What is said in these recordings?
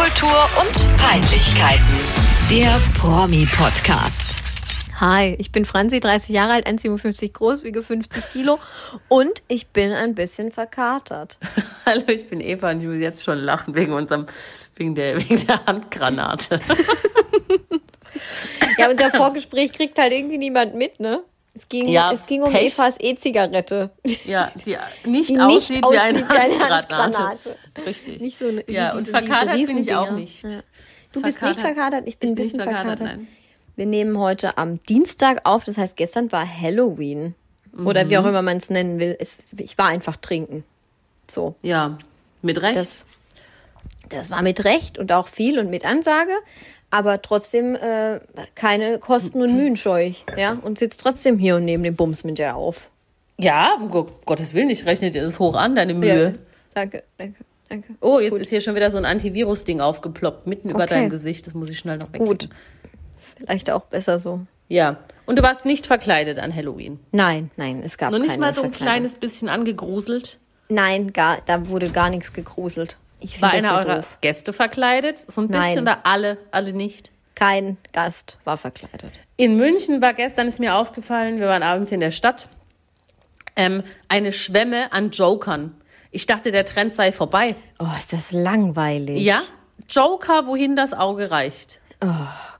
Popkultur und Peinlichkeiten. Der Promi-Podcast. Hi, ich bin Franzi, 30 Jahre alt, 1,57 groß, wiege 50 Kilo und ich bin ein bisschen verkatert. Hallo, ich bin Eva und ich muss jetzt schon lachen wegen unserem, wegen der, wegen der Handgranate. Ja, unser Vorgespräch kriegt halt irgendwie niemand mit, ne? Es ging, Ja, es ging um Pech. Evas E-Zigarette. Ja, die nicht Die aussieht, nicht wie eine Handgranate. Handgranate. Richtig. Nicht so eine- ja, diese- und verkatert bin ich auch nicht. Ja. Du bist nicht verkatert, ich bin ich ein bisschen nicht verkatert, verkatert. nein. Wir nehmen heute am Dienstag auf, das heißt, gestern war Halloween. Oder wie auch Mhm. immer man es nennen will. Es, ich war einfach trinken. So. Ja, mit Recht. Das, das war mit Recht und auch viel und mit Ansage, aber trotzdem äh, keine Kosten und Mühen scheu ich, ja, und sitzt trotzdem hier und neben dem Bums mit dir auf. ja, um Go- Gottes Willen, ich rechne dir das hoch an, deine Mühe. Ja. Danke, danke, danke. Oh, jetzt Gut. ist hier schon wieder so ein Antivirus-Ding aufgeploppt, mitten über Okay. deinem Gesicht. Das muss ich schnell noch wegkriegen. Gut. Vielleicht auch besser so. Ja. Und du warst nicht verkleidet an Halloween. Nein, nein, es gab Noch nicht mal so ein kleines bisschen angegruselt. Nein, gar, da wurde gar nichts gegruselt. Ich War einer eurer doof. Gäste verkleidet? So ein Nein. bisschen oder alle, alle nicht? Kein Gast war verkleidet. In München war gestern, ist mir aufgefallen, wir waren abends in der Stadt, ähm, eine Schwemme an Jokern. Ich dachte, der Trend sei vorbei. Oh, ist das langweilig. Ja? Joker, wohin das Auge reicht. Oh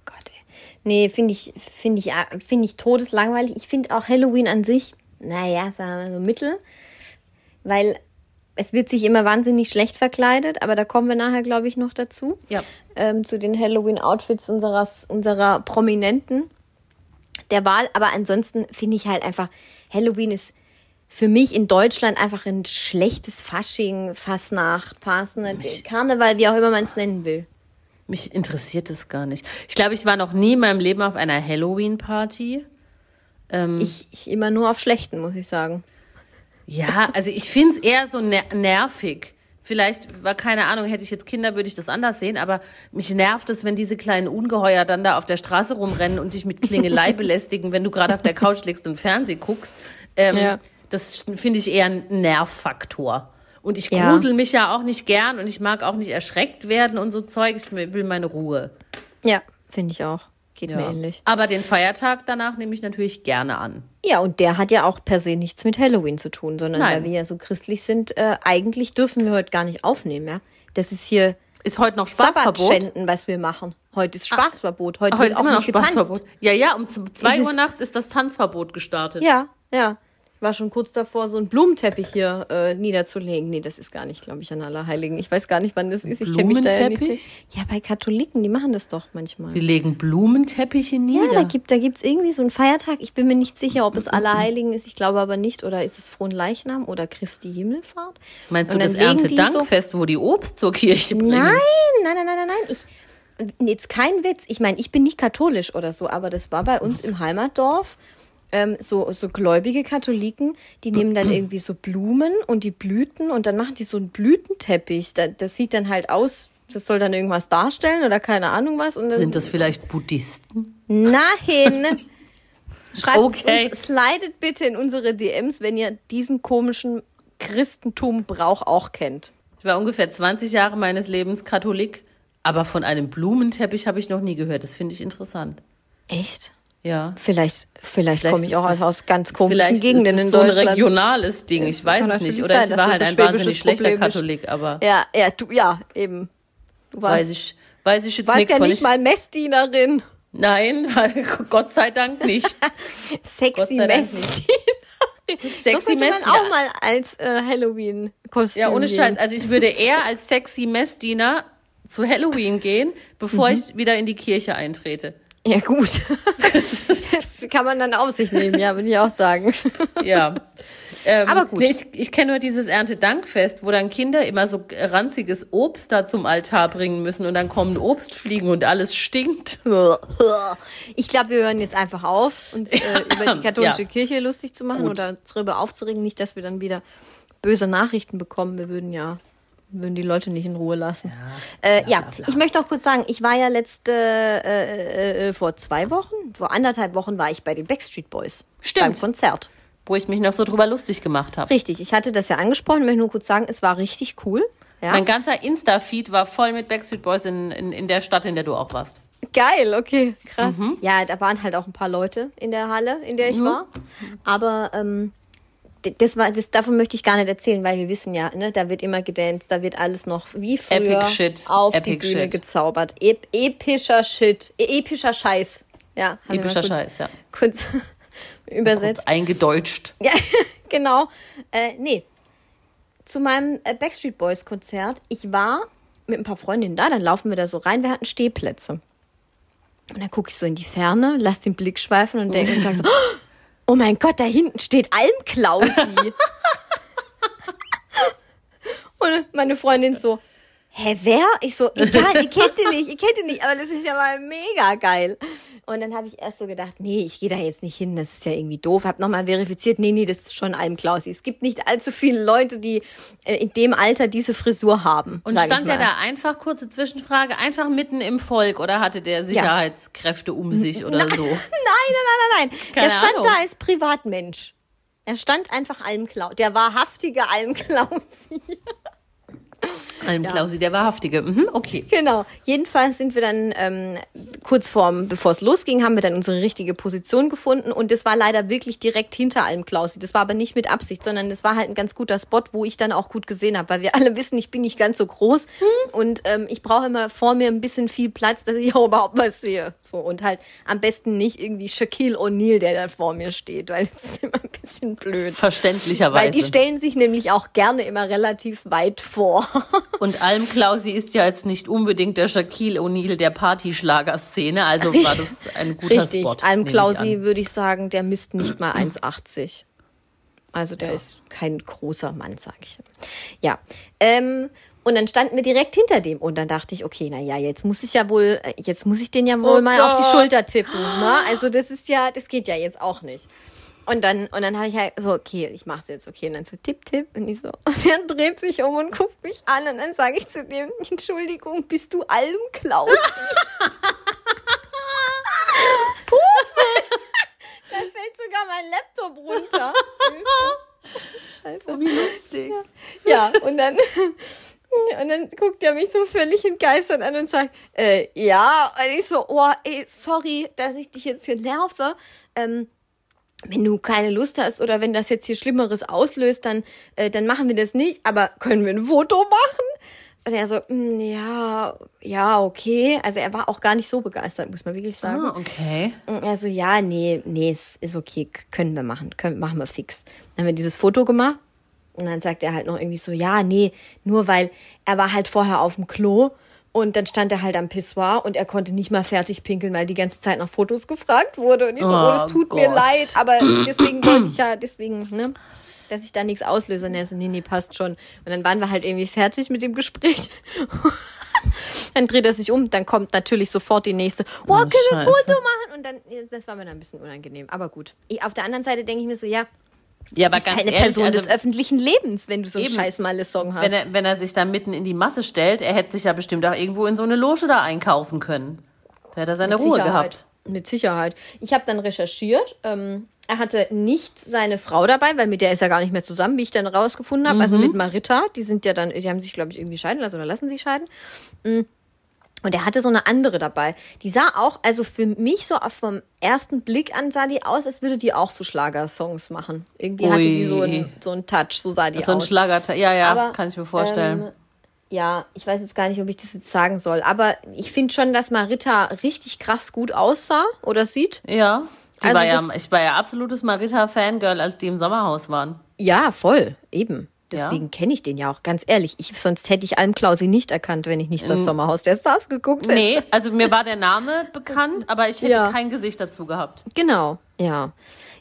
Gott, ey. Nee, finde ich, finde ich, äh, finde ich todeslangweilig. Ich finde auch Halloween an sich, naja, sagen wir mal so mittel, weil es wird sich immer wahnsinnig schlecht verkleidet, aber da kommen wir nachher, glaube ich, noch dazu. Ja. Ähm, zu den Halloween-Outfits unserer, unserer Prominenten der Wahl. Aber ansonsten finde ich halt einfach, Halloween ist für mich in Deutschland einfach ein schlechtes Fasching, Fastnacht, Fasnacht, Karneval, wie auch immer man es nennen will. Mich interessiert es gar nicht. Ich glaube, ich war noch nie in meinem Leben auf einer Halloween-Party. Ich, ich immer nur auf schlechten, muss ich sagen. Ja, also ich finde es eher so ner nervig. Vielleicht, war keine Ahnung, hätte ich jetzt Kinder, würde ich das anders sehen, aber mich nervt es, wenn diese kleinen Ungeheuer dann da auf der Straße rumrennen und dich mit Klingelei belästigen, wenn du gerade auf der Couch liegst und Fernsehen guckst. Ähm, Ja. Das finde ich eher ein Nervfaktor. Und ich Ja. grusel mich ja auch nicht gern und ich mag auch nicht erschreckt werden und so Zeug. Ich will meine Ruhe. Ja, finde ich auch. Geht mir Ja. ähnlich. Aber den Feiertag danach nehme ich natürlich gerne an. Ja, und der hat ja auch per se nichts mit Halloween zu tun, sondern Nein. weil wir ja so christlich sind, äh, eigentlich dürfen wir heute gar nicht aufnehmen, ja. Das ist hier Ist heute noch Spaßverbot? Sabbatschänden, was wir machen. Heute ist Spaßverbot. Heute, Heute ist auch immer noch nicht getanzt. Spaßverbot. Ja, ja, um z- zwei Ist es- Uhr nachts ist das Tanzverbot gestartet. Ja, ja. Ich war schon kurz davor, so einen Blumenteppich hier äh, niederzulegen. Nee, das ist gar nicht, glaube ich, an Allerheiligen. Ich weiß gar nicht, wann das ist. Ich kenne mich da ja nicht. Ja, bei Katholiken, die machen das doch manchmal. Die legen Blumenteppiche nieder. Ja, da gibt da gibt's irgendwie so einen Feiertag. Ich bin mir nicht sicher, ob es Allerheiligen ist. Ich glaube aber nicht. Oder ist es Fronleichnam oder Christi Himmelfahrt? Meinst du das Erntedankfest, wo die Obst zur Kirche bringen? Nein, nein, nein, nein, nein, nein. Ich, jetzt kein Witz. Ich meine, ich bin nicht katholisch oder so, aber das war bei uns im Heimatdorf. Ähm, so, so gläubige Katholiken, die nehmen dann irgendwie so Blumen und die Blüten und dann machen die so einen Blütenteppich. Da, das sieht dann halt aus, das soll dann irgendwas darstellen oder keine Ahnung was. Sind das vielleicht Buddhisten? Nein! Schreibt Okay. uns, slidet bitte in unsere DMs, wenn ihr diesen komischen Christentum-Brauch auch kennt. Ich war ungefähr 20 Jahre meines Lebens Katholik, aber von einem Blumenteppich habe ich noch nie gehört. Das finde ich interessant. Echt? Ja. Vielleicht, vielleicht, Vielleicht komme ich auch es- aus ganz komischen Gegenden in so ein Deutschland. regionales Ding. Ich weiß es nicht. Oder sein, ich war halt ein wahnsinnig schlechter. Katholik, aber Ja, ja, du, ja, eben. Du warst, weiß ich, weiß ich jetzt warst nichts ja von. nicht Ich, mal Messdienerin. nein, Gott sei Dank nicht. Sexy Messdienerin. So Sexy könnte man Messdiener. auch mal als äh, Halloween-Kostüm Ja, ohne gehen. Scheiß. Also ich würde eher als sexy Messdiener zu Halloween gehen, bevor Mhm. ich wieder in die Kirche eintrete. Ja, gut. das kann man dann auf sich nehmen, ja, würde ich auch sagen. Ja. Ähm, Aber gut. Nee, ich ich kenne nur dieses Erntedankfest, wo dann Kinder immer so ranziges Obst da zum Altar bringen müssen und dann kommen Obstfliegen und alles stinkt. Ich glaube, wir hören jetzt einfach auf, uns äh, über die katholische Ja. Kirche lustig zu machen Gut. oder darüber aufzuregen. Nicht, dass wir dann wieder böse Nachrichten bekommen. Wir würden ja würden die Leute nicht in Ruhe lassen. Ja, äh, ja. ich möchte auch kurz sagen, ich war ja letzte, äh, äh, vor zwei Wochen, vor anderthalb Wochen war ich bei den Backstreet Boys. Stimmt. Beim Konzert. Wo ich mich noch so drüber lustig gemacht habe. Richtig, ich hatte das ja angesprochen, möchte nur kurz sagen, es war richtig cool. Ja? Mein ganzer Insta-Feed war voll mit Backstreet Boys in, in, in der Stadt, in der du auch warst. Geil, okay, krass. Mhm. Ja, da waren halt auch ein paar Leute in der Halle, in der ich war. Aber ähm, das war, das, davon möchte ich gar nicht erzählen, weil wir wissen ja, ne, da wird immer gedanced, da wird alles noch wie früher auf Epic die Bühne Shit. gezaubert. Ep epischer Shit, e epischer Scheiß. Ja, haben wir Epischer kurz, Scheiß, ja. Kurz übersetzt. Kurz eingedeutscht. Ja, genau. Äh, nee. Zu meinem äh, Backstreet Boys Konzert. Ich war mit ein paar Freundinnen da, dann laufen wir da so rein. Wir hatten Stehplätze. Und dann gucke ich so in die Ferne, lass den Blick schweifen und denke und sage so, oh mein Gott, da hinten steht Almklausi. und meine Freundin so, hä, wer? Ich so, egal, ihr kennt ihn nicht, ihr kennt ihn nicht, aber das ist ja mal mega geil. Und dann habe ich erst so gedacht, nee, ich gehe da jetzt nicht hin, das ist ja irgendwie doof. Hab nochmal verifiziert, nee, nee, das ist schon Almklausi. Es gibt nicht allzu viele Leute, die äh, in dem Alter diese Frisur haben. Und stand der da einfach, kurze Zwischenfrage, einfach mitten im Volk oder hatte der Sicherheitskräfte um sich oder so? Nein, nein, nein, nein, nein. Keine der stand Ahnung. da als Privatmensch. Er stand einfach Almklausi. Der wahrhaftige Almklausi. Almklausi, der wahrhaftige. Mhm, okay. Genau. Jedenfalls sind wir dann ähm, kurz vorm, bevor es losging, haben wir dann unsere richtige Position gefunden und das war leider wirklich direkt hinter allem Klausi. Das war aber nicht mit Absicht, sondern das war halt ein ganz guter Spot, wo ich dann auch gut gesehen habe, weil wir alle wissen, ich bin nicht ganz so groß und ähm, ich brauche immer vor mir ein bisschen viel Platz, dass ich auch überhaupt was sehe. So und halt am besten nicht irgendwie Shaquille O'Neal, der da vor mir steht, weil das ist immer ein bisschen blöd. Verständlicherweise. Weil die stellen sich nämlich auch gerne immer relativ weit vor. Und Almklausi ist ja jetzt nicht unbedingt der Shaquille O'Neal der Partyschlagerszene, also war das ein guter Richtig. Spot. Alm ich Klausi an. würde ich sagen, der misst nicht mal 1,80. Also der ist kein großer Mann, sage ich. Ja. Ähm, und dann standen wir direkt hinter dem und dann dachte ich, okay, na ja, jetzt muss ich ja wohl, äh, jetzt muss ich den ja wohl Oh mal auf die Gott. Schulter tippen. Ne? Also das ist ja, das geht ja jetzt auch nicht. Und dann, und dann habe ich halt so, okay, ich mach's jetzt, okay. Und dann so tipp, tipp. Und ich so, und er dreht sich um und guckt mich an. Und dann sage ich zu dem, Entschuldigung, bist du Almklausi? da fällt sogar mein Laptop runter. Scheiße. Oh, wie lustig. Ja, und dann, und dann guckt er mich so völlig entgeistert an und sagt, äh, ja. Und ich so, oh, ey, sorry, dass ich dich jetzt hier nerve. Ähm, wenn du keine Lust hast oder wenn das jetzt hier Schlimmeres auslöst, dann, äh, dann machen wir das nicht. Aber können wir ein Foto machen? Und er so, "Mm, ja, ja, okay. Also er war auch gar nicht so begeistert, muss man wirklich sagen. Ah, okay. Und er so, ja, nee, nee, es ist okay, können wir machen, können, machen wir fix. Dann haben wir dieses Foto gemacht und dann sagt er halt noch irgendwie so, ja, nee, nur weil er war halt vorher auf dem Klo und dann stand er halt am Pissoir und er konnte nicht mal fertig pinkeln, weil die ganze Zeit nach Fotos gefragt wurde und ich so, oh, Oh das tut mir Gott. leid, aber deswegen wollte ich ja, deswegen, ne, dass ich da nichts auslöse. Und er so, nee, nee, passt schon. Und dann waren wir halt irgendwie fertig mit dem Gespräch. dann dreht er sich um, dann kommt natürlich sofort die nächste, oh, können wir ein. Foto machen? Und dann, das war mir dann ein bisschen unangenehm, aber gut. Ich, auf der anderen Seite denke ich mir so, ja, Ja, aber ganz eine ehrlich, Person also, des öffentlichen Lebens, wenn du so einen Eben. scheiß Malle-Song hast. wenn er, wenn er sich da mitten in die Masse stellt, er hätte sich ja bestimmt auch irgendwo in so eine Loge da einkaufen können. Da hätte er seine Mit Ruhe Sicherheit. gehabt. Mit Sicherheit. Ich habe dann recherchiert. Ähm, er hatte nicht seine Frau dabei, weil mit der ist er gar nicht mehr zusammen, wie ich dann rausgefunden habe. Also mit Marita. Die sind ja dann, die haben sich, glaube ich, irgendwie scheiden lassen oder lassen sich scheiden. Mm. Und er hatte so eine andere dabei. Die sah auch, also für mich so auf vom ersten Blick an sah die aus, als würde die auch so Schlagersongs machen. Irgendwie hatte die so Ui. einen, so einen Touch, so sah die So ein aus. Schlager, ja, ja, Aber, kann ich mir vorstellen. Ähm, ja, ich weiß jetzt gar nicht, ob ich das jetzt sagen soll, aber ich finde schon, dass Marita richtig krass gut aussah oder sieht. ja. Also war ja, ich war ja absolutes Marita-Fangirl, als die im Sommerhaus waren. Ja, voll, eben. Deswegen Ja. kenne ich den ja auch, ganz ehrlich. Ich, sonst hätte ich Almklausi nicht erkannt, wenn ich nicht das Sommerhaus der Stars geguckt hätte. Nee, also mir war der Name bekannt, aber ich hätte Ja. kein Gesicht dazu gehabt. Genau, ja.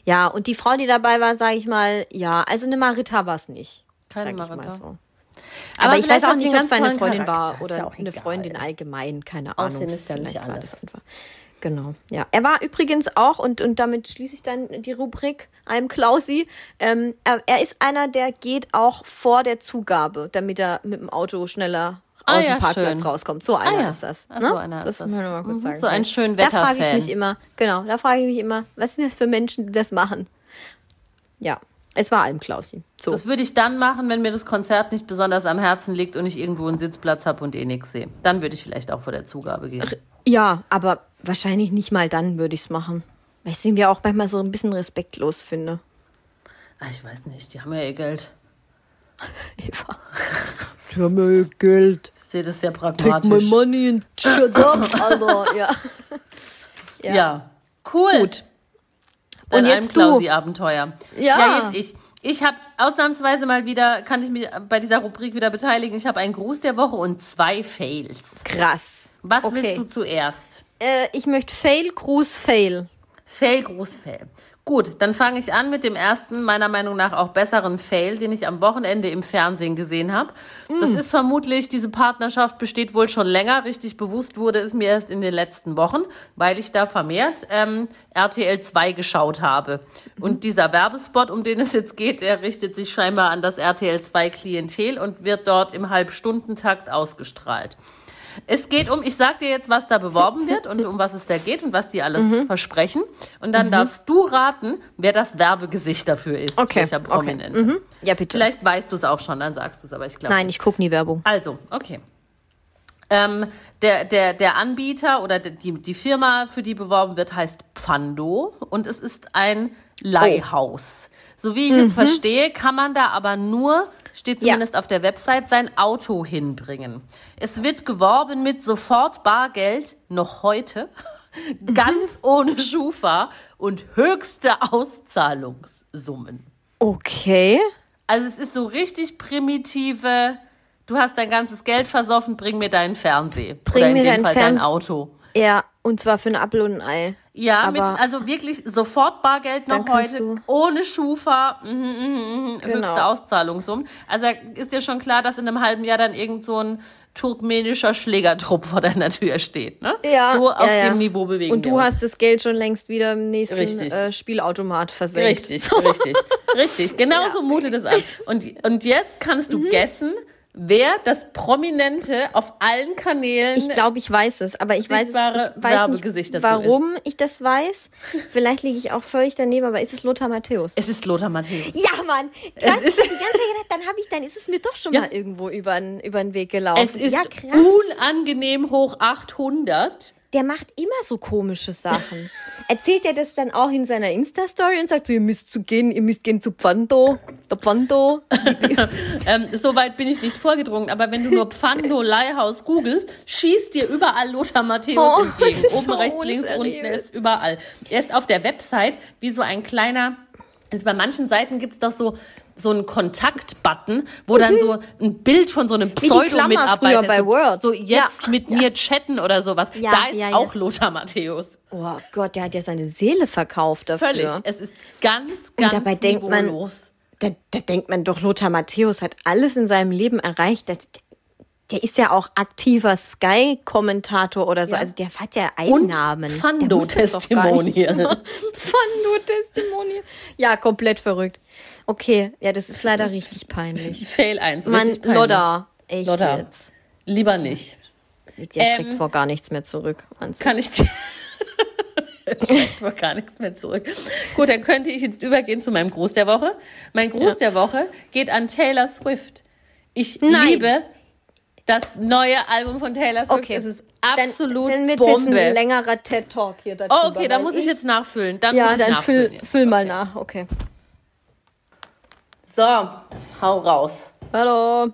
Ja, und die Frau, die dabei war, sage ich mal, ja, also eine Marita war es nicht. Keine Marita. mal so. Aber Aber, ich weiß auch nicht, ob es seine Freundin Charakter. war oder ja eine. Freundin allgemein, keine Ahnung. Aussehen ist ja nicht war alles. einfach. Genau, ja. Er war übrigens auch, und, und damit schließe ich dann die Rubrik einem Klausi, ähm, er, er ist einer, der geht auch vor der Zugabe, damit er mit dem Auto schneller Ah, aus ja, dem Parkplatz schön. raus So einer Ah, ja. ist das. Ah, ne? so einer das ist das. mal kurz Mhm, sagen. so ein schön Da frage ich mich immer, genau, da frage ich mich immer, was sind das für Menschen, die das machen? Ja. Es war Almklausi. So. Das würde ich dann machen, wenn mir das Konzert nicht besonders am Herzen liegt und ich irgendwo einen Sitzplatz habe und eh nichts sehe. Dann würde ich vielleicht auch vor der Zugabe gehen. Ja, aber wahrscheinlich nicht mal dann würde ich es machen. Weil ich es irgendwie auch manchmal so ein bisschen respektlos finde. Ah, ich weiß nicht, die haben ja ihr Geld. Eva. Die haben ja ihr Geld. Ich sehe das sehr Take my pragmatisch. money and shut up, Alter. Ja. Ja. cool. Gut. Dein Und jetzt du. Almklausi-Abenteuer. Ja. ja, jetzt ich. Ich habe ausnahmsweise mal wieder, kann ich mich bei dieser Rubrik wieder beteiligen. Ich habe einen Gruß der Woche und zwei Fails. Krass. Was Okay. willst du zuerst? Äh, ich möchte Fail, Gruß, Fail. Fail, Gruß, Fail. Gut, dann fange ich an mit dem ersten, meiner Meinung nach auch besseren Fail, den ich am Wochenende im Fernsehen gesehen habe. Das ist vermutlich, diese Partnerschaft besteht wohl schon länger. Richtig bewusst wurde es mir erst in den letzten Wochen, weil ich da vermehrt ähm, RTL 2 geschaut habe. Und dieser Werbespot, um den es jetzt geht, der richtet sich scheinbar an das RTL 2 Klientel und wird dort im Halbstundentakt ausgestrahlt. Es geht um, ich sag dir jetzt, was da beworben wird und um was es da geht und was die alles Mhm. versprechen. Und dann darfst du raten, wer das Werbegesicht dafür ist. Okay, Welcher okay. Prominente. Mhm. Ja, bitte. Vielleicht weißt du es auch schon, dann sagst du es, aber ich glaube. Nein, ich gucke nie Werbung. Also, okay. Ähm, der, der, der Anbieter oder die, die Firma, für die beworben wird, heißt Pfando und es ist ein Leihhaus. So wie ich es verstehe, kann man da aber nur, steht zumindest auf der Website, sein Auto hinbringen. Es wird geworben mit sofort Bargeld, noch heute, ganz ohne Schufa und höchste Auszahlungssummen. Okay. Also es ist so richtig primitive, du hast dein ganzes Geld versoffen, bring mir deinen Fernseher. Bring Oder in mir dem deinen Fall dein Fernse- Auto. Ja, und zwar für ein Apfel und ein Ei. Ja, mit, also wirklich sofort Bargeld noch heute, ohne Schufa, mhm, mhm, mhm, Genau. höchste Auszahlungssummen. Also ist dir schon klar, dass in einem halben Jahr dann irgend so ein turkmenischer Schlägertrupp vor deiner Tür steht. Ne? Ja, so auf ja, ja. dem Niveau bewegen Und wir du uns. hast das Geld schon längst wieder im nächsten äh, Spielautomat versenkt. Richtig, richtig, richtig. Genau so mutet es an. Und, und jetzt kannst du Mhm. guessen, wer das Prominente auf allen Kanälen. Ich glaube, ich weiß es, aber ich weiß, es, ich weiß nicht, warum ich das weiß. Vielleicht liege ich auch völlig daneben, aber ist es Lothar Matthäus? es ist Lothar Matthäus. Ja, Mann. Es Krass, ist- ich hab die ganze Zeit gedacht, dann habe ich, dann ist es mir doch schon Ja. mal irgendwo über den über den Weg gelaufen. Es ist ja, krass. unangenehm hoch 800. Der macht immer so komische Sachen. Erzählt er das dann auch in seiner Insta-Story und sagt so, ihr müsst zu gehen, ihr müsst gehen zu Pfando, der Pfando. Ähm, so weit bin ich nicht vorgedrungen, aber wenn du nur Pfando Leihhaus googelst, schießt dir überall Lothar Matthäus Oh, entgegen. Oben, so rechts, links, unten, er ist überall. Er ist auf der Website wie so ein kleiner, also bei manchen Seiten gibt's doch so, so einen Kontakt-Button, wo dann so ein Bild von so einem Mhm. Pseudo-Mitarbeiter bei so, Word. so jetzt Ja, mit mir chatten oder sowas. Ja, da ist ja, ja. auch Lothar Matthäus. Oh Gott, der hat ja seine Seele verkauft dafür. Völlig. Es ist ganz, ganz dabei denkt man-. Da, da denkt man doch, Lothar Matthäus hat alles in seinem Leben erreicht. Das, der ist ja auch aktiver Sky-Kommentator oder so. Ja. Also der hat ja Einnahmen. Fando-Testimonial. Fando-Testimonial. Ja, komplett verrückt. Okay, ja, das ist leider richtig peinlich. Fail 1. Mann, richtig peinlich. Lodda, echt Lodda. jetzt. Lieber nicht. Der schreckt Ähm, vor gar nichts mehr zurück. Wahnsinn. Kann ich dir. Schmeckt mir gar nichts mehr zurück. Gut, dann könnte ich jetzt übergehen zu meinem Gruß der Woche. Mein Gruß der Woche geht an Taylor Swift. Ich Nein. liebe das neue Album von Taylor Swift. Okay. Es ist Dann, absolut dann wird jetzt ein Bombe. längerer TED-Talk hier dazu. Oh, okay, da muss ich jetzt nachfüllen. Dann Ja, dann füll, füll mal nach. Okay. So, hau raus. Hallo.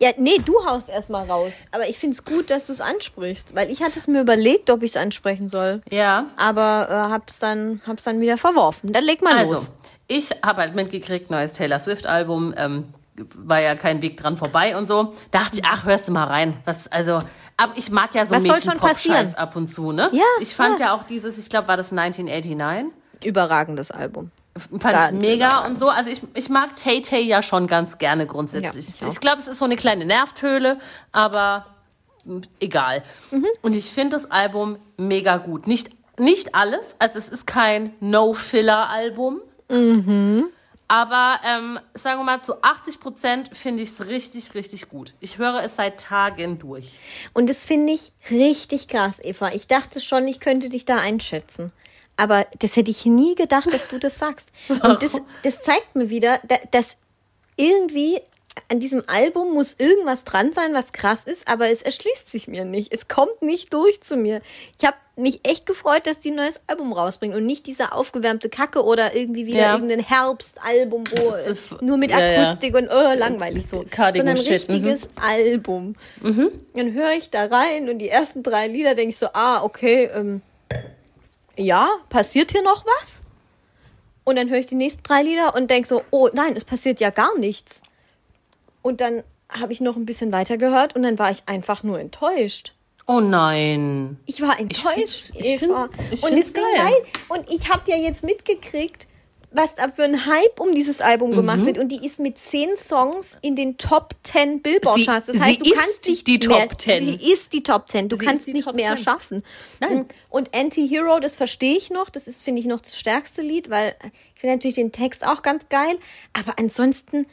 Ja, nee, du haust erstmal raus. Aber ich finde es gut, dass du es ansprichst, weil ich hatte es mir überlegt, ob ich es ansprechen soll. Ja. Aber äh, hab's dann, hab's dann wieder verworfen. Dann leg mal Also, los. ich habe halt mitgekriegt, neues Taylor Swift-Album, ähm, war ja kein Weg dran vorbei und so. Dachte ich, ach, hörst du mal rein. Was, also, aber ich mag ja so Was soll schon Mädchen-Pop-Scheiß passieren? ab und zu, ne? Ja, Ich fand ja. ja auch dieses, ich glaube, war das 1989? Überragendes Album. Fand Ganz ich mega überragend. und so. Also ich, ich mag Tay Tay ja schon ganz gerne grundsätzlich. Ja, ich ich glaube, es ist so eine kleine Nervtöle, aber mm, egal. Mhm. Und ich finde das Album mega gut. Nicht, nicht alles, also es ist kein No-Filler-Album. Mhm. Aber ähm, sagen wir mal, zu 80 Prozent finde ich es richtig, richtig gut. Ich höre es seit Tagen durch. Und das finde ich richtig krass, Eva. Ich dachte schon, ich könnte dich da einschätzen. Aber das hätte ich nie gedacht, dass du das sagst. Und das, das zeigt mir wieder, da- dass irgendwie an diesem Album muss irgendwas dran sein, was krass ist, aber es erschließt sich mir nicht. Es kommt nicht durch zu mir. Ich habe mich echt gefreut, dass die ein neues Album rausbringen und nicht dieser aufgewärmte Kacke oder irgendwie wieder Ja. irgendein Herbstalbum, wo nur mit ja, ja. Akustik und oh, langweilig so. Cardigan Sondern ein mhm. richtiges Album. Dann höre ich da rein und die ersten drei Lieder denke ich so, ah, okay, ähm, ja, passiert hier noch was? Und dann höre ich die nächsten drei Lieder und denke so, oh nein, es passiert ja gar nichts. Und dann habe ich noch ein bisschen weiter gehört und dann war ich einfach nur enttäuscht. Oh nein. Ich war enttäuscht, find's- ich Eva. find's- ich und find's es geil. geil. Und ich habe ja jetzt mitgekriegt, was da für ein Hype um dieses Album gemacht Mhm. wird. Und die ist mit zehn Songs in den Top 10 Billboard-Charts. Das Sie- heißt, du kannst nicht die mehr, Top 10. Sie ist die Top 10. Du Sie kannst nicht Top mehr 10. schaffen. Nein. Und Anti-Hero, das verstehe ich noch. Das ist, finde ich, noch das stärkste Lied, weil ich finde natürlich den Text auch ganz geil. Aber ansonsten,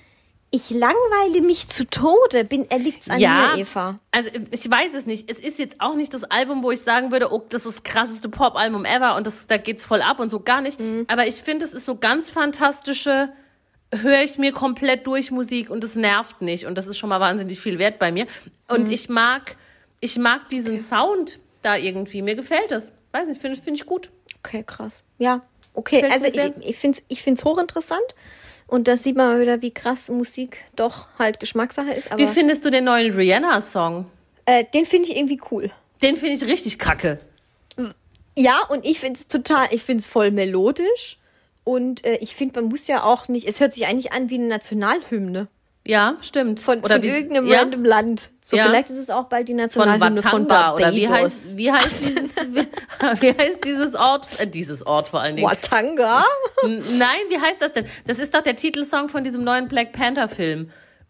ich langweile mich zu Tode. Bin, er liegt's an ja, mir, Eva. also ich weiß es nicht. Es ist jetzt auch nicht das Album, wo ich sagen würde, oh, das ist das krasseste Pop-Album ever und das, da geht's voll ab und so gar nicht. Mhm. Aber ich finde, es ist so ganz fantastische, höre ich mir komplett durch Musik und es nervt nicht und das ist schon mal wahnsinnig viel wert bei mir. Und Mhm. ich mag, ich mag diesen Sound da irgendwie. Mir gefällt das. Weiß nicht, finde find ich gut. Okay, krass. Ja, okay. Gefällt also ich, ich finde es ich find's hochinteressant. Und da sieht man mal wieder, wie krass Musik doch halt Geschmackssache ist. Aber Wie findest du den neuen Rihanna-Song? äh, den finde ich irgendwie cool. Den finde ich richtig kacke. Ja, und ich finde es total, ich finde es voll melodisch. Und äh, ich finde, man muss ja auch nicht, es hört sich eigentlich an wie eine Nationalhymne Ja, stimmt. von, Oder von irgendeinem ja, random Land. So, Ja. vielleicht ist es auch bald die von Nationalhymne von, Watanga Barbados. oder wie heißt, wie heißt dieses, wie, wie heißt dieses Ort, äh, dieses Ort vor allen Dingen. Watanga? Nein, wie heißt das denn? Das ist doch der Titelsong von diesem neuen Black Panther Film.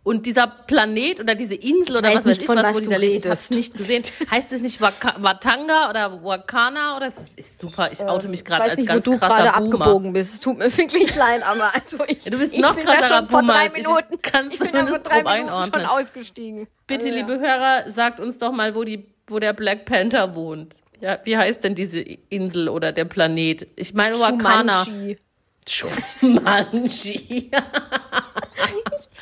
Und dieser Planet oder diese Insel oder was weiß nicht, ich von was, was wo die du da leben, ich hab's nicht gesehen. Heißt es nicht Waka Watanga oder Wakana oder? Das ist super, ich oute mich gerade weiß als nicht, wo ganz du krasser gerade abgebogen bist. Es tut mir wirklich leid, aber also ich, Ja, du bist ich noch schon vor drei als ich. Minuten. Kannst ich bin da vor drei Minuten schon einordnen. ausgestiegen. Bitte, Also, ja. liebe Hörer, sagt uns doch mal, wo, die, wo der Black Panther wohnt. Ja, wie heißt denn diese Insel oder der Planet? Ich meine Wakana. Shumanji. Shumanji.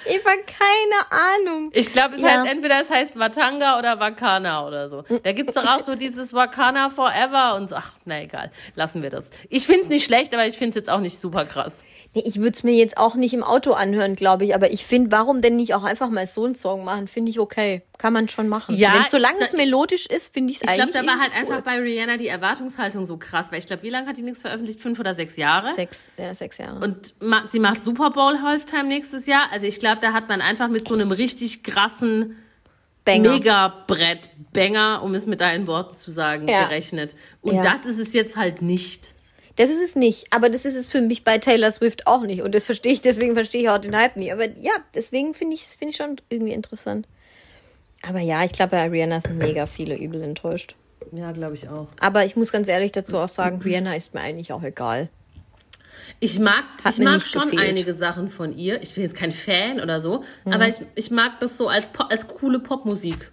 Eva, keine Ahnung. Ich glaube, es Ja. heißt entweder es heißt Watanga oder Wakana oder so. Da gibt's doch auch so dieses Wakana Forever und so. Ach, na egal, lassen wir das. Ich find's nicht schlecht, aber ich find's jetzt auch nicht super krass. Nee, ich würde es mir jetzt auch nicht im Auto anhören, glaube ich. Aber ich finde, warum denn nicht auch einfach mal so einen Song machen? Finde ich okay. Kann man schon machen. Ja, Wenn solange ich- es melodisch ist, finde ich es Ich eigentlich. glaube, da war halt irgendwie einfach bei Rihanna die Erwartungshaltung so krass, weil ich glaube, wie lange hat die nichts veröffentlicht? Fünf oder sechs Jahre? cool. sechs, ja, sechs Jahre. Und ma sie macht Super Bowl Halftime nächstes Jahr. Also ich glaube, da hat man einfach mit so einem richtig krassen Banger. Mega-Brett-Banger, um es mit deinen Worten zu sagen, Ja. gerechnet. Und Ja. das ist es jetzt halt nicht. Das ist es nicht. Aber das ist es für mich bei Taylor Swift auch nicht. Und das verstehe ich, deswegen verstehe ich auch den Hype nicht. Aber ja, deswegen finde ich es finde ich schon irgendwie interessant. Aber ja, ich glaube, bei Rihanna sind mega viele übel enttäuscht. Ja, glaube ich auch. Aber ich muss ganz ehrlich dazu auch sagen, Rihanna ist mir eigentlich auch egal. Ich mag, Hat ich mag schon gefehlt. einige Sachen von ihr. Ich bin jetzt kein Fan oder so, Mhm. aber ich, ich mag das so als, als coole Popmusik.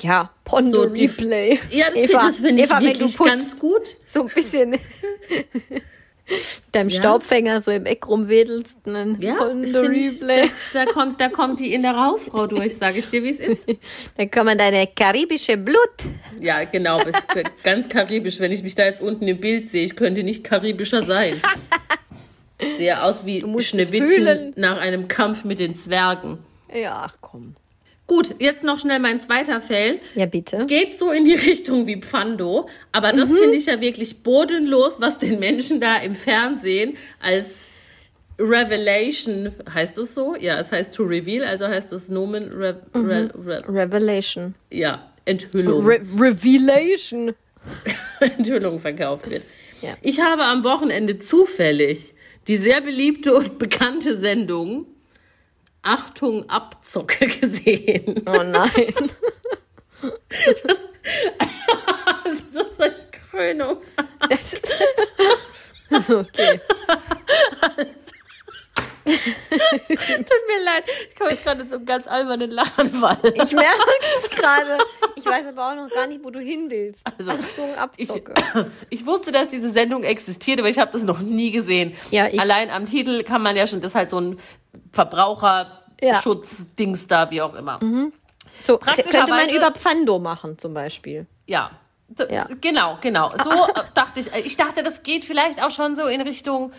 Ja, Pondo So, Replay. Ja, das finde das find ich Eva, wirklich ganz gut. so ein bisschen deinem Ja. Staubfänger so im Eck rumwedelst. dann Ja, ich, Replay. da, da, kommt, da kommt die innere Hausfrau durch, sage ich dir, wie es ist. Dann kann man deine karibische Blut. Ja, genau, ich, ganz karibisch. Wenn ich mich da jetzt unten im Bild sehe, ich könnte nicht karibischer sein. Ich sehe aus wie Schneewittchen nach einem Kampf mit den Zwergen. Ja, ach komm. Gut, jetzt noch schnell mein zweiter Fail. Ja, bitte. Geht so in die Richtung wie Pfando, aber das Mhm. finde ich ja wirklich bodenlos, was den Menschen da im Fernsehen als Revelation, heißt es so? Ja, es heißt to reveal, also heißt es Nomen, Re, Re, Re, Revelation. ja, Enthüllung. Re Revelation. Enthüllung verkauft wird. Ja. Ich habe am Wochenende zufällig die sehr beliebte und bekannte Sendung Achtung Abzocke gesehen. Oh nein. Das, ist das für eine Krönung? okay. Tut mir leid, ich komme jetzt gerade so einen ganz albernen Lachenfall. Ich merke es gerade. Ich weiß aber auch noch gar nicht, wo du hin willst. Also, Achtung, Ich, Abzocke. ich wusste, dass diese Sendung existiert, aber ich habe das noch nie gesehen. Ja, ich- Allein am Titel kann man ja schon, das ist halt so ein Verbraucherschutzdings da, wie auch immer. So, könnte man über Pfando machen zum Beispiel. Ja. Das, Ja. Genau, genau. So äh, dachte ich. Ich dachte, das geht vielleicht auch schon so in Richtung,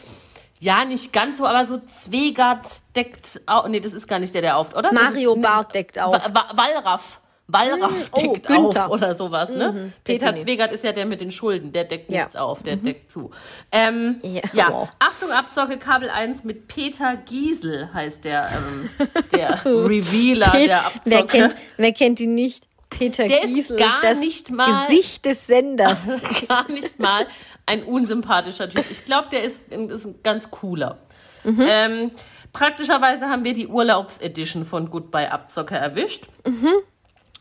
ja, nicht ganz so, aber so Zwegert deckt auf. Nee, das ist gar nicht der, der auf, oder? Mario ist, Barth deckt auf. Wa- Wa- Wallraff. Wallraff oh, deckt Günther. auf oder sowas, ne? Peter Peter. Zwegert ist ja der mit den Schulden, der deckt Ja. nichts auf, der deckt zu. Ähm, Ja. ja, Wow. Achtung, Abzocke, Kabel 1 mit Peter Giesel heißt der, ähm, der Revealer der Abzocke. wer, kennt, wer kennt ihn nicht? Peter Der ist Giesel, gar das nicht mal- Gesicht des Senders. gar nicht mal ein unsympathischer Typ. Ich glaube, der ist, ist ein ganz cooler. Mhm. Ähm, praktischerweise haben wir die Urlaubsedition von Goodbye Abzocker erwischt. Mhm.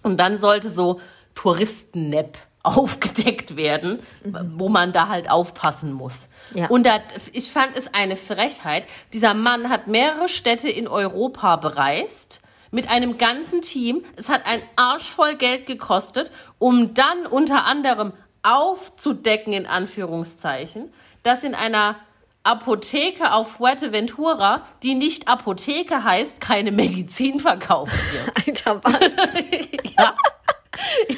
Und dann sollte so Touristennepp aufgedeckt werden, wo man da halt aufpassen muss. Mhm. Ja. Und da, ich fand es eine Frechheit. Dieser Mann hat mehrere Städte in Europa bereist mit einem ganzen Team. Es hat ein Arsch voll Geld gekostet, um dann unter anderem aufzudecken, in Anführungszeichen, dass in einer Apotheke auf Fuerteventura, die nicht Apotheke heißt, keine Medizin verkauft wird. Alter, was? ja.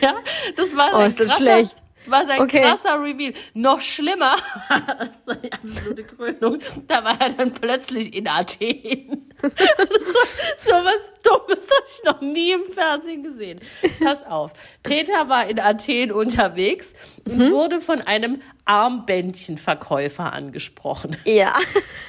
ja, das war Oh, sein ist das krasser, schlecht. Das war sein Okay. krasser Reveal. Noch schlimmer, das war die absolute Krönung, da war er dann plötzlich in Athen. So, so was Dummes habe ich noch nie im Fernsehen gesehen. Pass auf. Peter war in Athen unterwegs und Mhm. wurde von einem Armbändchenverkäufer angesprochen. ja.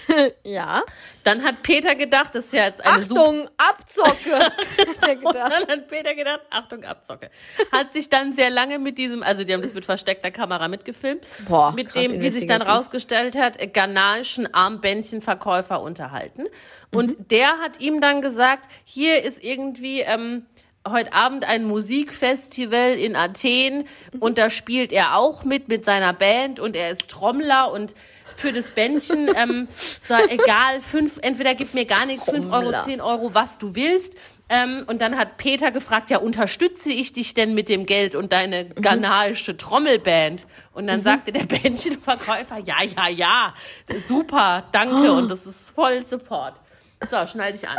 ja. Dann hat Peter gedacht, das ist ja jetzt eine Achtung, Abzocke. Hat er gedacht. dann hat Peter gedacht, Achtung, Abzocke. Hat sich dann sehr lange mit diesem, also die haben das mit versteckter Kamera mitgefilmt, Boah, mit dem, wie sich dann rausgestellt hat, ghanaischen Armbändchenverkäufer unterhalten. Und Mhm. der hat ihm dann gesagt, hier ist irgendwie ähm, heute Abend ein Musikfestival in Athen Mhm. und da spielt er auch mit mit seiner Band und er ist Trommler und für das Bändchen, ähm, so, egal, fünf, entweder gib mir gar nichts, fünf Euro, zehn Euro, was du willst. Ähm, und dann hat Peter gefragt, ja, unterstütze ich dich denn mit dem Geld und deine Mhm. ghanaische Trommelband? Und dann sagte der Bändchenverkäufer, ja, ja, ja, super, danke und das ist voll Support. So, schnall dich an.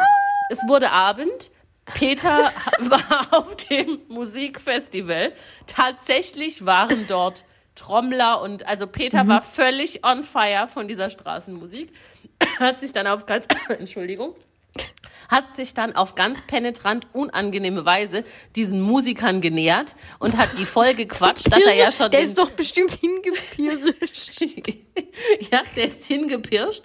Es wurde Abend. Peter war auf dem Musikfestival. Tatsächlich waren dort Trommler und also Peter war völlig on fire von dieser Straßenmusik. Hat sich dann auf ganz, Entschuldigung, hat sich dann auf ganz penetrant unangenehme Weise diesen Musikern genähert und hat die voll gequatscht, dass er ja schon Der ist doch bestimmt hingepirscht. ja, der ist hingepirscht,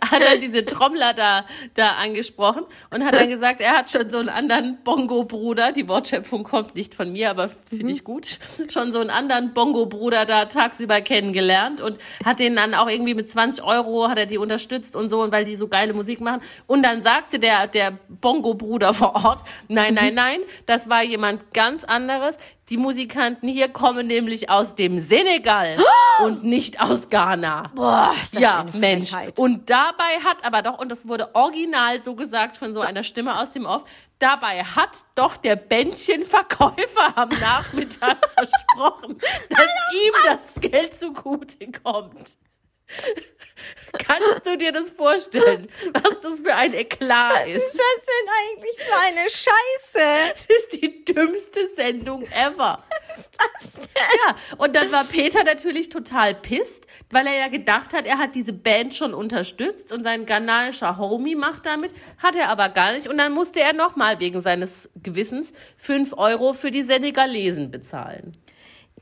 hat dann diese Trommler da, da angesprochen und hat dann gesagt, er hat schon so einen anderen Bongo-Bruder, die Wortschöpfung kommt nicht von mir, aber finde ich gut, schon so einen anderen Bongo-Bruder da tagsüber kennengelernt und hat den dann auch irgendwie mit 20 Euro, hat er die unterstützt und so, und weil die so geile Musik machen. Und dann sagte der, der Bongo-Bruder vor Ort, nein, nein, nein, das war jemand ganz anderes. Die Musikanten hier kommen nämlich aus dem Senegal und nicht aus Ghana. Boah, das ja, ist eine Mensch. Und dabei hat aber doch, und das wurde original so gesagt von so einer Stimme aus dem Off, dabei hat doch der Bändchenverkäufer am Nachmittag versprochen, dass ihm das Geld zugute kommt. Kannst du dir das vorstellen, was das für ein Eklat Was ist ist? das denn eigentlich für eine Scheiße? Das ist die dümmste Sendung ever. Ja, und dann war Peter natürlich total pisst, weil er ja gedacht hat, er hat diese Band schon unterstützt und sein ghanaischer Homie macht damit, hat er aber gar nicht. Und dann musste er nochmal wegen seines Gewissens fünf Euro für die Senegalesen bezahlen.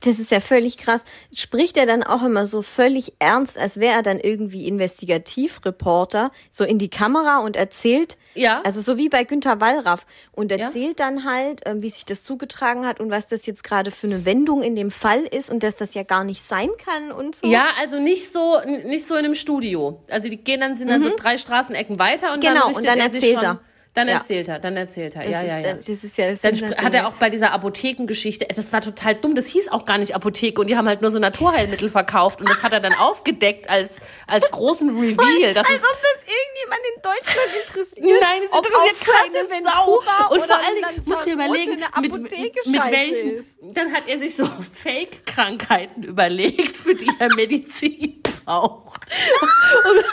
Das ist ja völlig krass. Spricht er dann auch immer so völlig ernst, als wäre er dann irgendwie Investigativreporter, so in die Kamera und erzählt, Ja. also so wie bei Günter Wallraff, und erzählt dann halt, ähm, wie sich das zugetragen hat und was das jetzt gerade für eine Wendung in dem Fall ist und dass das ja gar nicht sein kann und so. Ja, also nicht so, nicht so in einem Studio. Also die gehen dann, sind dann so drei Straßenecken weiter und Mhm. Genau, dann und dann er erzählt schon, er. Dann Ja. erzählt er, dann erzählt er. das, ja, ist, ja, ja. dann- das ist ja Dann sp- hat er auch bei dieser Apothekengeschichte, das war total dumm, das hieß auch gar nicht Apotheke und die haben halt nur so Naturheilmittel verkauft und das hat er dann aufgedeckt als, als großen Reveal. Das als ist, ob das irgendjemand in Deutschland interessiert. Nein, es interessiert keine Sau. Und vor allen Dingen musst du überlegen, mit, mit welchen. ist. Dann hat er sich so Fake-Krankheiten überlegt, für die er Medizin braucht. Und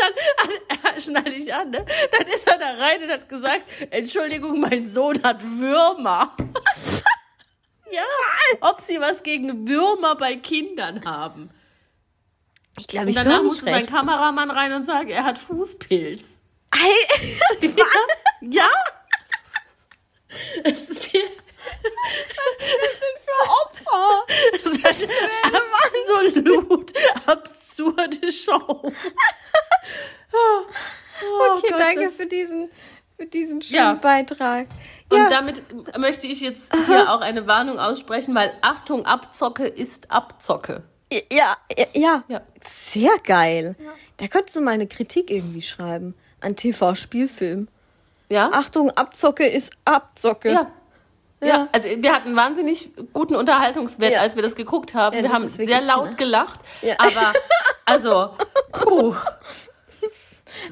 dann schneide ich an, ne? Dann ist er da rein und hat gesagt, Entschuldigung, mein Sohn hat Würmer. ja, ob sie was gegen Würmer bei Kindern haben. Ich glaube, Und ich danach höre musste sein. Kameramann rein und sagen, er hat Fußpilz. Ei, Ja? Es ist hier. Für Opfer. Das ist eine absolut absurde Show. Oh, Okay, Gott, danke für diesen, für diesen schönen Ja. Beitrag. Und Ja. damit möchte ich jetzt hier auch eine Warnung aussprechen, weil Achtung, Abzocke ist Abzocke. Ja, ja, ja. Ja. Sehr geil. Da könntest du mal eine Kritik irgendwie schreiben an TV-Spielfilm. Ja? Achtung, Abzocke ist Abzocke. ja. Ja, Ja. also wir hatten wahnsinnig guten Unterhaltungswert, Ja. als wir das geguckt haben. Ja, wir haben wirklich, sehr laut ne? gelacht, aber also, puh.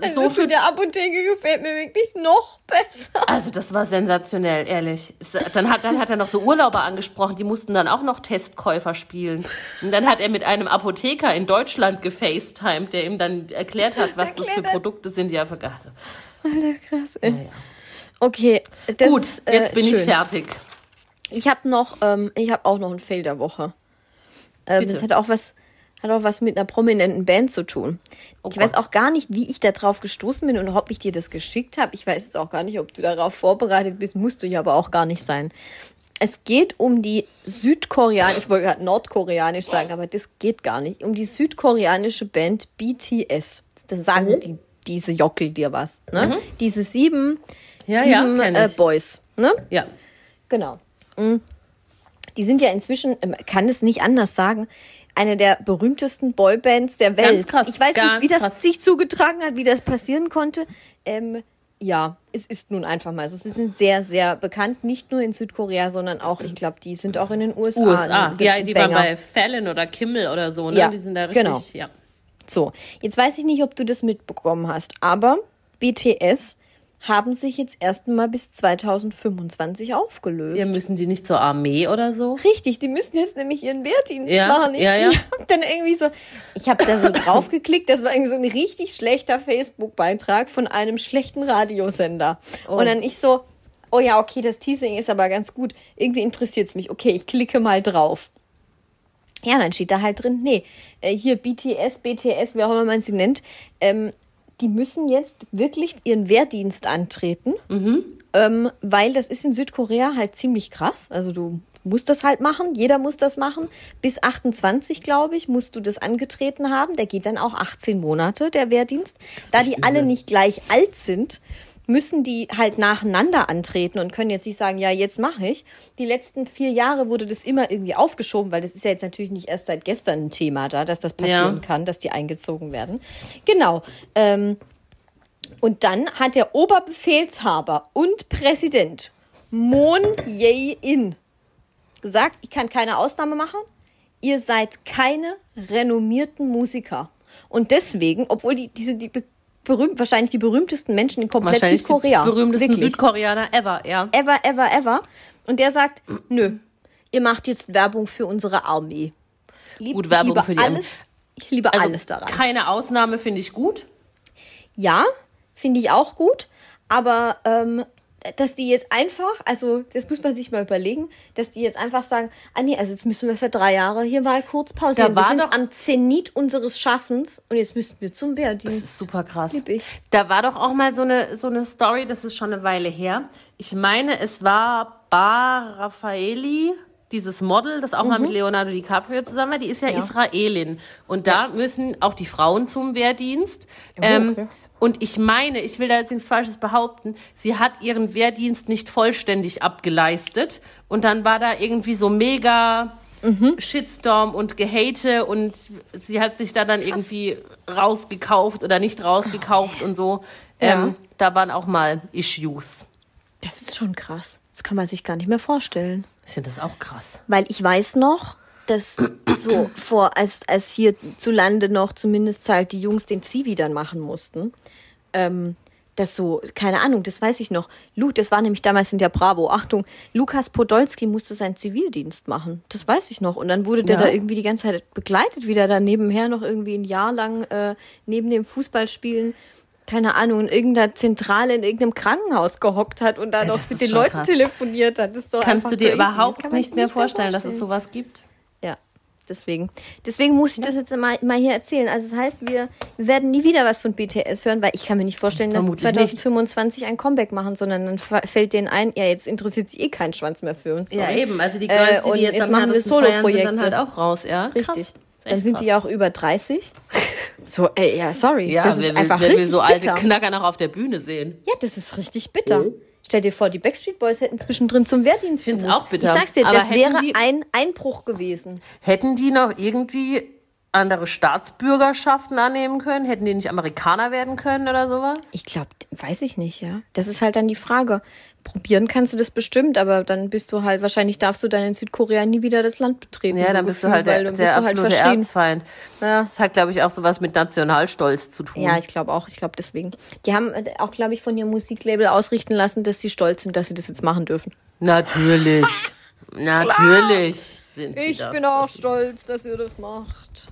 Also So das viel mit der Apotheke gefällt mir wirklich noch besser. Also das war sensationell, ehrlich. Dann hat, dann hat er noch so Urlauber angesprochen, die mussten dann auch noch Testkäufer spielen. Und dann hat er mit einem Apotheker in Deutschland gefacetimed, der ihm dann erklärt hat, was das für Erklärt. Produkte sind, die er vergaß. Alter, krass. Ey. Ja. Okay, Gut, ist, äh, jetzt bin ich schön. fertig. Ich habe noch, ähm, ich habe auch noch ein Fail der Woche. Ähm, das hat auch was, hat auch was mit einer prominenten Band zu tun. Oh ich weiß Gott. auch gar nicht, wie ich da drauf gestoßen bin und ob ich dir das geschickt habe. Ich weiß jetzt auch gar nicht, ob du darauf vorbereitet bist. Musst du ja aber auch gar nicht sein. Es geht um die südkoreanische, ich wollte gerade nordkoreanisch sagen, aber das geht gar nicht. Um die südkoreanische Band BTS. Da sagen Mhm. die, diese Jockel dir was. Ne? Diese sieben, Ja, ja, sieben kenn äh. Boys. Ne? Ja. Genau. Mm. Die sind ja inzwischen, ähm, kann es nicht anders sagen, eine der berühmtesten Boybands der Welt. Ganz krass, Ich weiß nicht, wie das krass. sich zugetragen hat, wie das passieren konnte. Ähm, ja, es ist nun einfach mal so. Sie sind sehr, sehr bekannt, nicht nur in Südkorea, sondern auch, ich glaube, die sind auch in den USA. USA. ein Ja, die waren Banger. bei Fallon oder Kimmel oder so, ne? Ja, die sind da richtig, genau. ja. So, jetzt weiß ich nicht, ob du das mitbekommen hast, aber BTS haben sich jetzt erstmal bis 2025 aufgelöst. Ja, müssen die nicht zur Armee oder so? Richtig, die müssen jetzt nämlich ihren Wehrdienst Ja, machen. Ich, ja, ja. ich hab dann irgendwie so, ich habe da so draufgeklickt, das war irgendwie so ein richtig schlechter Facebook-Beitrag von einem schlechten Radiosender. Und dann ich so, oh ja, okay, das Teasing ist aber ganz gut. Irgendwie interessiert's mich. Okay, ich klicke mal drauf. Ja, dann steht da halt drin, nee, äh, hier BTS, BTS, wie auch immer man sie nennt, ähm, die müssen jetzt wirklich ihren Wehrdienst antreten, ähm, weil das ist in Südkorea halt ziemlich krass. Also du musst das halt machen, jeder muss das machen. Bis 28, glaube ich, musst du das angetreten haben. Der geht dann auch 18 Monate, der Wehrdienst. Da die alle nicht gleich alt sind, müssen die halt nacheinander antreten und können jetzt nicht sagen, ja, jetzt mache ich. Die letzten vier Jahre wurde das immer irgendwie aufgeschoben, weil das ist ja jetzt natürlich nicht erst seit gestern ein Thema da, dass das passieren Ja. kann, dass die eingezogen werden. Genau. Ähm, und dann hat der Oberbefehlshaber und Präsident Moon Jae-in gesagt, ich kann keine Ausnahme machen. Ihr seid keine renommierten Musiker. Und deswegen, obwohl die, die sind die berühmt, wahrscheinlich die berühmtesten Menschen in komplett Südkorea. die berühmtesten Wirklich. Südkoreaner ever, ja. Ever, ever, ever. Und der sagt, nö, ihr macht jetzt Werbung für unsere Armee. Lieb, Gut, Werbung ich liebe für die Armee. alles, Ich liebe Also alles daran. keine Ausnahme finde ich gut. Ja, finde ich auch gut. Aber ähm, dass die jetzt einfach, also das muss man sich mal überlegen, dass die jetzt einfach sagen, ah nee, also jetzt müssen wir für drei Jahre hier mal kurz pausieren. Wir sind doch- am Zenit unseres Schaffens und jetzt müssten wir zum Das Wehrdienst. ist super krass. Da war doch auch mal so eine, so eine Story, das ist schon eine Weile her. Ich meine, es war Bar Raffaeli, dieses Model, das auch mal mit Leonardo DiCaprio zusammen war, die ist ja, Mhm. Ja. Israelin. Und da müssen auch die Frauen zum Wehrdienst. Ähm, okay. Und ich meine, ich will da jetzt nichts Falsches behaupten, sie hat ihren Wehrdienst nicht vollständig abgeleistet. Und dann war da irgendwie so mega Mhm. Shitstorm und Gehate und sie hat sich da dann irgendwie rausgekauft oder nicht rausgekauft und so. Ja. Ähm, da waren auch mal Issues. Das ist schon krass. Das kann man sich gar nicht mehr vorstellen. Ich finde das auch krass. Weil ich weiß noch, dass so vor, als, als hier zu Lande noch zumindest halt die Jungs den Zivi dann machen mussten, ähm, das so, keine Ahnung, das weiß ich noch. Luke, das war nämlich damals in der Bravo. Achtung, Lukas Podolski musste seinen Zivildienst machen. Das weiß ich noch. Und dann wurde der Ja. da irgendwie die ganze Zeit begleitet, wie der da nebenher noch irgendwie ein Jahr lang äh, neben dem Fußballspielen, keine Ahnung, in irgendeiner Zentrale in irgendeinem Krankenhaus gehockt hat und da noch das mit den Leuten krass. telefoniert hat. Das ist doch Kannst du dir crazy. Das überhaupt nicht sich mehr vorstellen, dass es vorstellen. sowas gibt? Ja, deswegen. Deswegen muss ich das jetzt mal, mal hier erzählen. Also das heißt, wir werden nie wieder was von BTS hören, weil ich kann mir nicht vorstellen, dass sie Vermutlich nicht. 2025 ein Comeback machen, sondern dann fällt denen ein, ja, jetzt interessiert sich eh kein Schwanz mehr für uns. Ja, sorry. eben. Also die Äh, Girls, die, und die jetzt, jetzt am machen wir feiern, sind dann Solo-Projekte. halt auch raus, ja? Richtig. Krass. Dann sind krass. die ja auch über 30. So, ey, ja, sorry. Ja, das ist will, einfach wer richtig will so alte bitter. Knacker noch auf der Bühne sehen? Ja, das ist richtig bitter. Stell dir vor, die Backstreet Boys hätten zwischendrin zum Wehrdienst find's gemusst. auch bitter. Ich sag's dir, Aber das hätten wäre die- ein Einbruch gewesen. Hätten die noch irgendwie andere Staatsbürgerschaften annehmen können? Hätten die nicht Amerikaner werden können oder sowas? Ich glaube, weiß ich nicht, ja. Das ist halt dann die Frage. Probieren kannst du das bestimmt, aber dann bist du halt, wahrscheinlich darfst du dann in Südkorea nie wieder das Land betreten. Ja, so dann bist du gefühlt, halt der, weil dann der du halt absolute verschrien. Erzfeind. Ja. Das hat, glaube ich, auch sowas mit Nationalstolz zu tun. Ja, ich glaube auch. Ich glaube deswegen. Die haben äh, auch, glaube ich, von ihrem Musiklabel ausrichten lassen, dass sie stolz sind, dass sie das jetzt machen dürfen. Natürlich. Natürlich sind sie das. stolz, dass ihr das macht.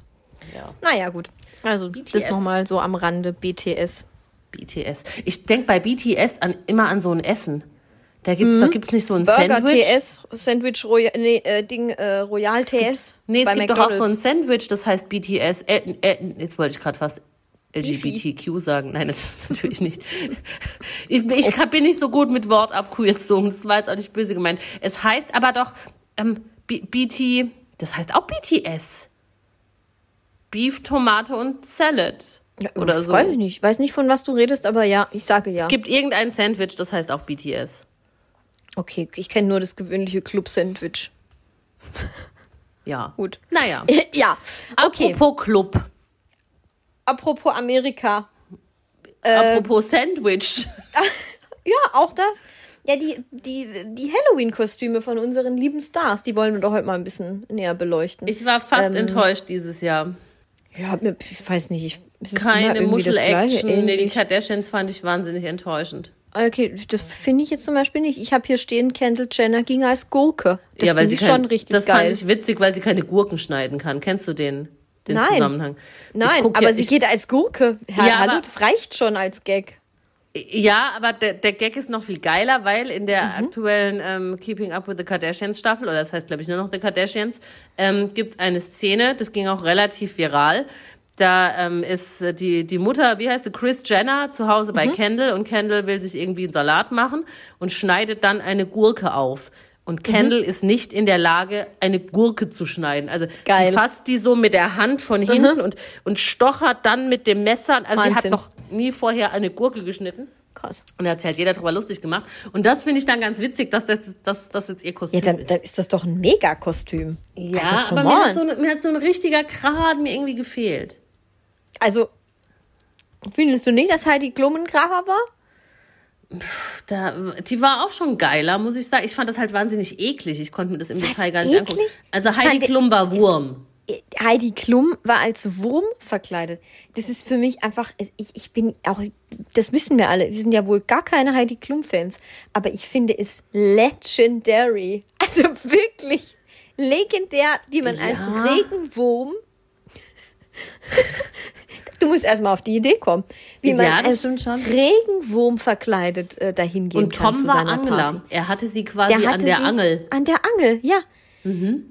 Ja. Naja, gut. Also, das BTS. nochmal so am Rande. BTS. BTS. Ich denke bei BTS an, immer an so ein Essen. Da gibt's, da gibt's nicht so ein Mhm. Burger Sandwich. TS, Sandwich Royal, nee, äh, Ding, äh, Royal TS. Nee, es gibt doch auch so ein McDonald's. Sandwich, das heißt BTS. Äh, äh, jetzt wollte ich gerade fast LGBTQ sagen. Nein, das ist natürlich nicht. Ich, ich kann- bin nicht so gut mit Wortabkürzungen. Das war jetzt auch nicht böse gemeint. Es heißt aber doch ähm, B BT, das heißt auch BTS. Beef, Tomate und Salad. Ja, Oder so. Weiß ich nicht. Weiß nicht, von was du redest, aber ja, ich sage ja. Es gibt irgendein Sandwich, das heißt auch BTS. okay, ich kenne nur das gewöhnliche Club-Sandwich. Ja. Gut. Naja. Ja, okay. Apropos Club. Apropos Amerika. Apropos Sandwich. Ja, auch das. Ja, die, die, die Halloween-Kostüme von unseren lieben Stars, die wollen wir doch heute mal ein bisschen näher beleuchten. Ich war fast Ähm, enttäuscht dieses Jahr. Ja, ich weiß nicht. Ich, Keine das Muschel-Action. Nee, die. Kardashians fand ich wahnsinnig enttäuschend. Okay, das finde ich jetzt zum Beispiel nicht. Ich habe hier stehen, Kendall Jenner ging als Gurke. Das weil finde ich kein- schon richtig Das geil. fand ich witzig, weil sie keine Gurken schneiden kann. Kennst du den, den Nein. Zusammenhang? Nein, aber ja, sie geht als Gurke. Herr, Ja, hallo, das reicht schon als Gag. Ja, aber der, der Gag ist noch viel geiler, weil in der Mhm. aktuellen ähm, Keeping Up with the Kardashians Staffel, oder das heißt, glaube ich, nur noch The Kardashians, ähm, gibt es eine Szene, das ging auch relativ viral. Da ähm, ist äh, die, die Mutter, wie heißt sie, Chris Jenner, zu Hause Mhm. bei Kendall und Kendall will sich irgendwie einen Salat machen und schneidet dann eine Gurke auf. Und Kendall ist nicht in der Lage, eine Gurke zu schneiden. Also Mhm. Geil. Mhm. sie fasst die so mit der Hand von hinten und, und stochert dann mit dem Messer. Also sie hat Wahnsinn. noch nie vorher eine Gurke geschnitten. Krass. Und da hat sich halt jeder drüber lustig gemacht. Und das finde ich dann ganz witzig, dass das, dass das jetzt ihr Kostüm Ja, dann, ist. dann ist das doch ein Megakostüm. Ja, also, aber mir hat, so ein, mir hat so ein richtiger Kragen mir irgendwie gefehlt. Also, findest du nicht, dass Heidi Klum ein Kracher war? Da, die war auch schon geiler, muss ich sagen. Ich fand das halt wahnsinnig eklig. Ich konnte mir das im Detail gar nicht eklig? angucken. Also Ich Heidi Klum war Wurm. Heidi Klum war als Wurm verkleidet. Das ist für mich einfach, ich, ich bin auch, das wissen wir alle, wir sind ja wohl gar keine Heidi Klum-Fans, aber ich finde es legendary. Also wirklich legendär, wie man als Ja. Regenwurm. Du musst erstmal auf die Idee kommen, wie man Ja, das als. Regenwurm verkleidet äh, dahin gehen Und kann Tom zu war seiner Angler. Party. Er hatte sie quasi an hatte der sie Angel. Mhm. An der Angel, ja.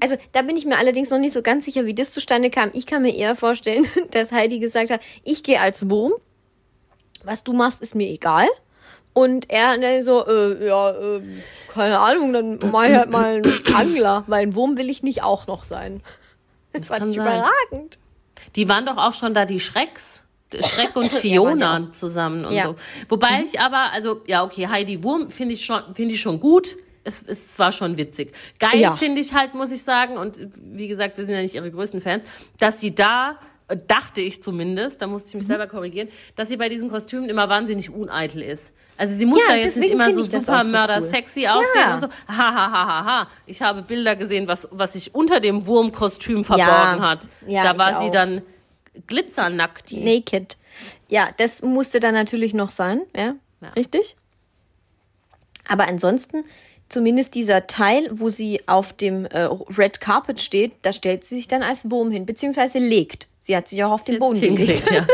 Also da bin ich mir allerdings noch nicht so ganz sicher, wie das zustande kam. Ich kann mir eher vorstellen, dass Heidi gesagt hat, ich gehe als Wurm. Was du machst, ist mir egal. Und er dann so, äh, ja, äh, keine Ahnung, dann mach ich halt mal einen Angler, weil ein Wurm will ich nicht auch noch sein. Das, kann ich sein. überragend. Die waren doch auch schon da die Schrecks. Schreck und Fiona die zusammen und Ja. so. Wobei ich aber, also, ja, okay, Heidi Wurm finde ich schon, finde ich schon gut. Es ist zwar schon witzig. Geil Ja. finde ich halt, muss ich sagen, und wie gesagt, wir sind ja nicht ihre größten Fans, dass sie da, dachte ich zumindest, da musste ich Mhm. mich selber korrigieren, dass sie bei diesen Kostümen immer wahnsinnig uneitel ist. Also sie muss Ja, da jetzt nicht immer so super so mörder cool. sexy aussehen Ja. und so. Ha, ha, ha, ha, ha. Ich habe Bilder gesehen, was, was sich unter dem Wurmkostüm verborgen hat. Ja, da war sie auch. dann glitzernackt. Naked. Ja, das musste dann natürlich noch sein, ja, Ja. richtig. Aber ansonsten, zumindest dieser Teil, wo sie auf dem äh, Red Carpet steht, da stellt sie sich dann als Wurm hin, beziehungsweise legt. Sie hat sich auch auf den Boden gelegt. ja.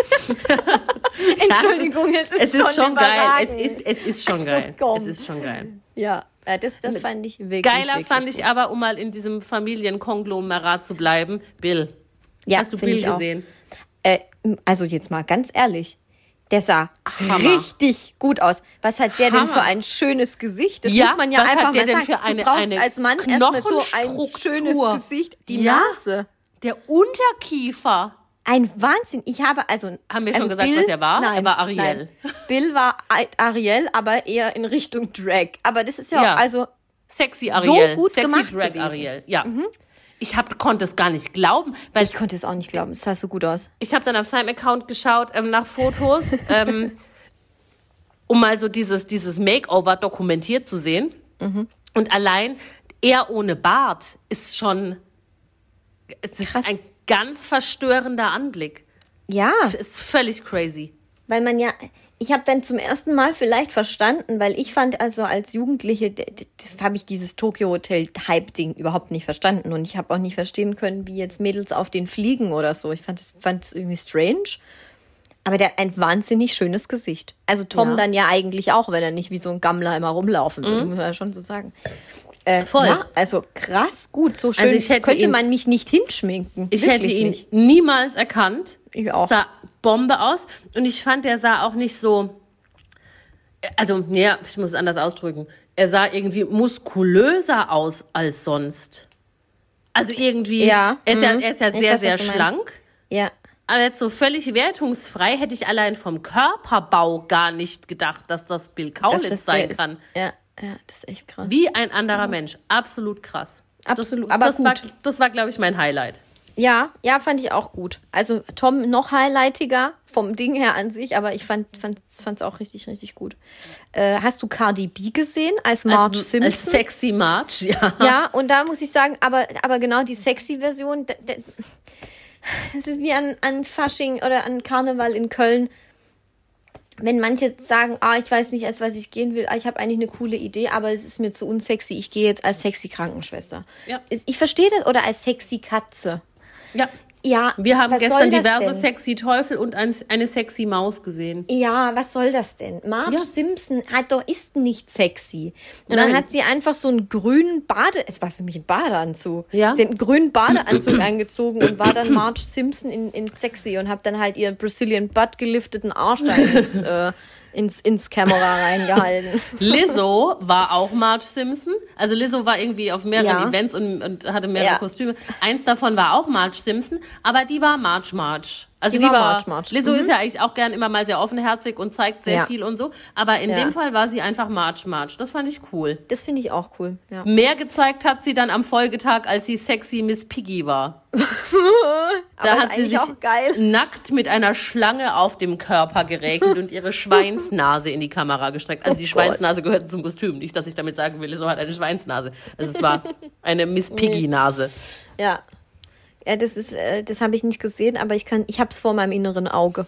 Entschuldigung, es ist, Es ist schon geil. Es ist, es ist schon Also, geil. komm. Es ist schon geil. Ja, äh, das, das fand ich wirklich Geiler wirklich fand gut. ich aber, um mal in diesem Familienkonglomerat zu bleiben, Bill. Ja, Hast du Bill gesehen? Äh, also jetzt mal ganz ehrlich. Der sah Hammer. richtig gut aus. Was hat der denn Hammer. für ein schönes Gesicht? Das Ja, muss man ja was einfach hat der mal denn sagen. für eine- du brauchst eine als Mann erstmal so ein schönes Gesicht. Die Ja. Nase. Der Unterkiefer. Ein Wahnsinn. Ich habe also. Haben wir also schon gesagt, Bill, was er war? Nein, Er war Ariel. Nein. Bill war Ariel, aber eher in Richtung Drag. Aber das ist ja, Ja. also. Sexy Ariel. gut Sexy gemacht Drag gewesen. Mhm. Ariel. Ja. Ich hab, konnte es gar nicht glauben, weil Ich konnte es auch nicht glauben. Es sah so gut aus. ich habe dann auf seinem Account geschaut ähm, nach Fotos, ähm, um mal so dieses, dieses Makeover dokumentiert zu sehen. Mhm. Und allein er ohne Bart ist schon es ist Krass. ein ganz verstörender Anblick. Ja. Ist völlig crazy. Weil man ja, ich habe dann zum ersten Mal vielleicht verstanden, weil ich fand also als Jugendliche habe ich dieses Tokyo Hotel Hype Ding überhaupt nicht verstanden und ich habe auch nicht verstehen können, wie jetzt Mädels auf den fliegen oder so. Ich fand es fand es irgendwie strange. Aber der hat ein wahnsinnig schönes Gesicht. Also Tom Ja. dann ja eigentlich auch, wenn er nicht wie so ein Gammler immer rumlaufen würde, muss man ja schon so sagen. Äh, Mhm. Voll. Ja, also krass gut, so schön Also ich hätte könnte ihn- man mich nicht hinschminken. Ich Wirklich hätte ihn nicht. niemals erkannt. Ich auch. Sah Bombe aus. Und ich fand, der sah auch nicht so. Also, ja, ich muss es anders ausdrücken. Er sah irgendwie muskulöser aus als sonst. Also irgendwie. Ja, Er ist ja, mhm. er ist ja sehr, weiß, sehr schlank. Ja, Aber jetzt so völlig wertungsfrei hätte ich allein vom Körperbau gar nicht gedacht, dass das Bill Kaulitz das sein ist. kann. Ja, ja, das ist echt krass. Wie ein anderer Mensch. Absolut krass. Absolut, das, aber das war, gut. das war, glaube ich, mein Highlight. Ja, ja, fand ich auch gut. Also Tom noch highlightiger vom Ding her an sich, aber ich fand es auch richtig, richtig gut. Äh, hast du Cardi B gesehen als Marge als, Simpson? als sexy March, ja. ja, und da muss ich sagen, aber, aber genau die sexy Version, das ist wie an, an Fasching oder an Karneval in Köln. Wenn manche sagen, ah, ich weiß nicht, als was ich gehen will, ah, ich habe eigentlich eine coole Idee, aber es ist mir zu unsexy, ich gehe jetzt als sexy Krankenschwester. Ja. Ich verstehe das, oder als sexy Katze. Ja. Ja, Wir haben was gestern soll das diverse denn? sexy Teufel und ein, eine sexy Maus gesehen. Ja, was soll das denn? Marge Ja. Simpson hat doch ist nicht sexy. Und dann Nein. hat sie einfach so einen grünen Bade, es war für mich ein Badeanzug. Ja. Sie hat einen grünen Badeanzug angezogen und war dann Marge Simpson in, in sexy und hat dann halt ihren Brazilian Butt gelifteten Arsch da ins, äh, ins, ins Kamera reingehalten. Lizzo war auch Marge Simpson. Also Lizzo war irgendwie auf mehreren Ja. Events und, und hatte mehrere Ja. Kostüme. Eins davon war auch Marge Simpson, aber die war Marge Marge. Also Die die, war Marge Marge. Lizzo Mhm. ist ja eigentlich auch gern immer mal sehr offenherzig und zeigt sehr Ja. viel und so. Aber in Ja. dem Fall war sie einfach Marge Marge. Das fand ich cool. Das finde ich auch cool. Ja. Mehr gezeigt hat sie dann am Folgetag, als sie sexy Miss Piggy war. Da hat sie sich nackt mit einer Schlange auf dem Körper geregelt und ihre Schweinsnase in die Kamera gestreckt. Also Oh die. Schweinsnase gehört zum Kostüm. Nicht, dass ich damit sagen will, so hat eine Schweinsnase. Also es war eine Miss Piggy-Nase. Ja. Ja, das ist, äh, das habe ich nicht gesehen, aber ich kann, ich habe es vor meinem inneren Auge.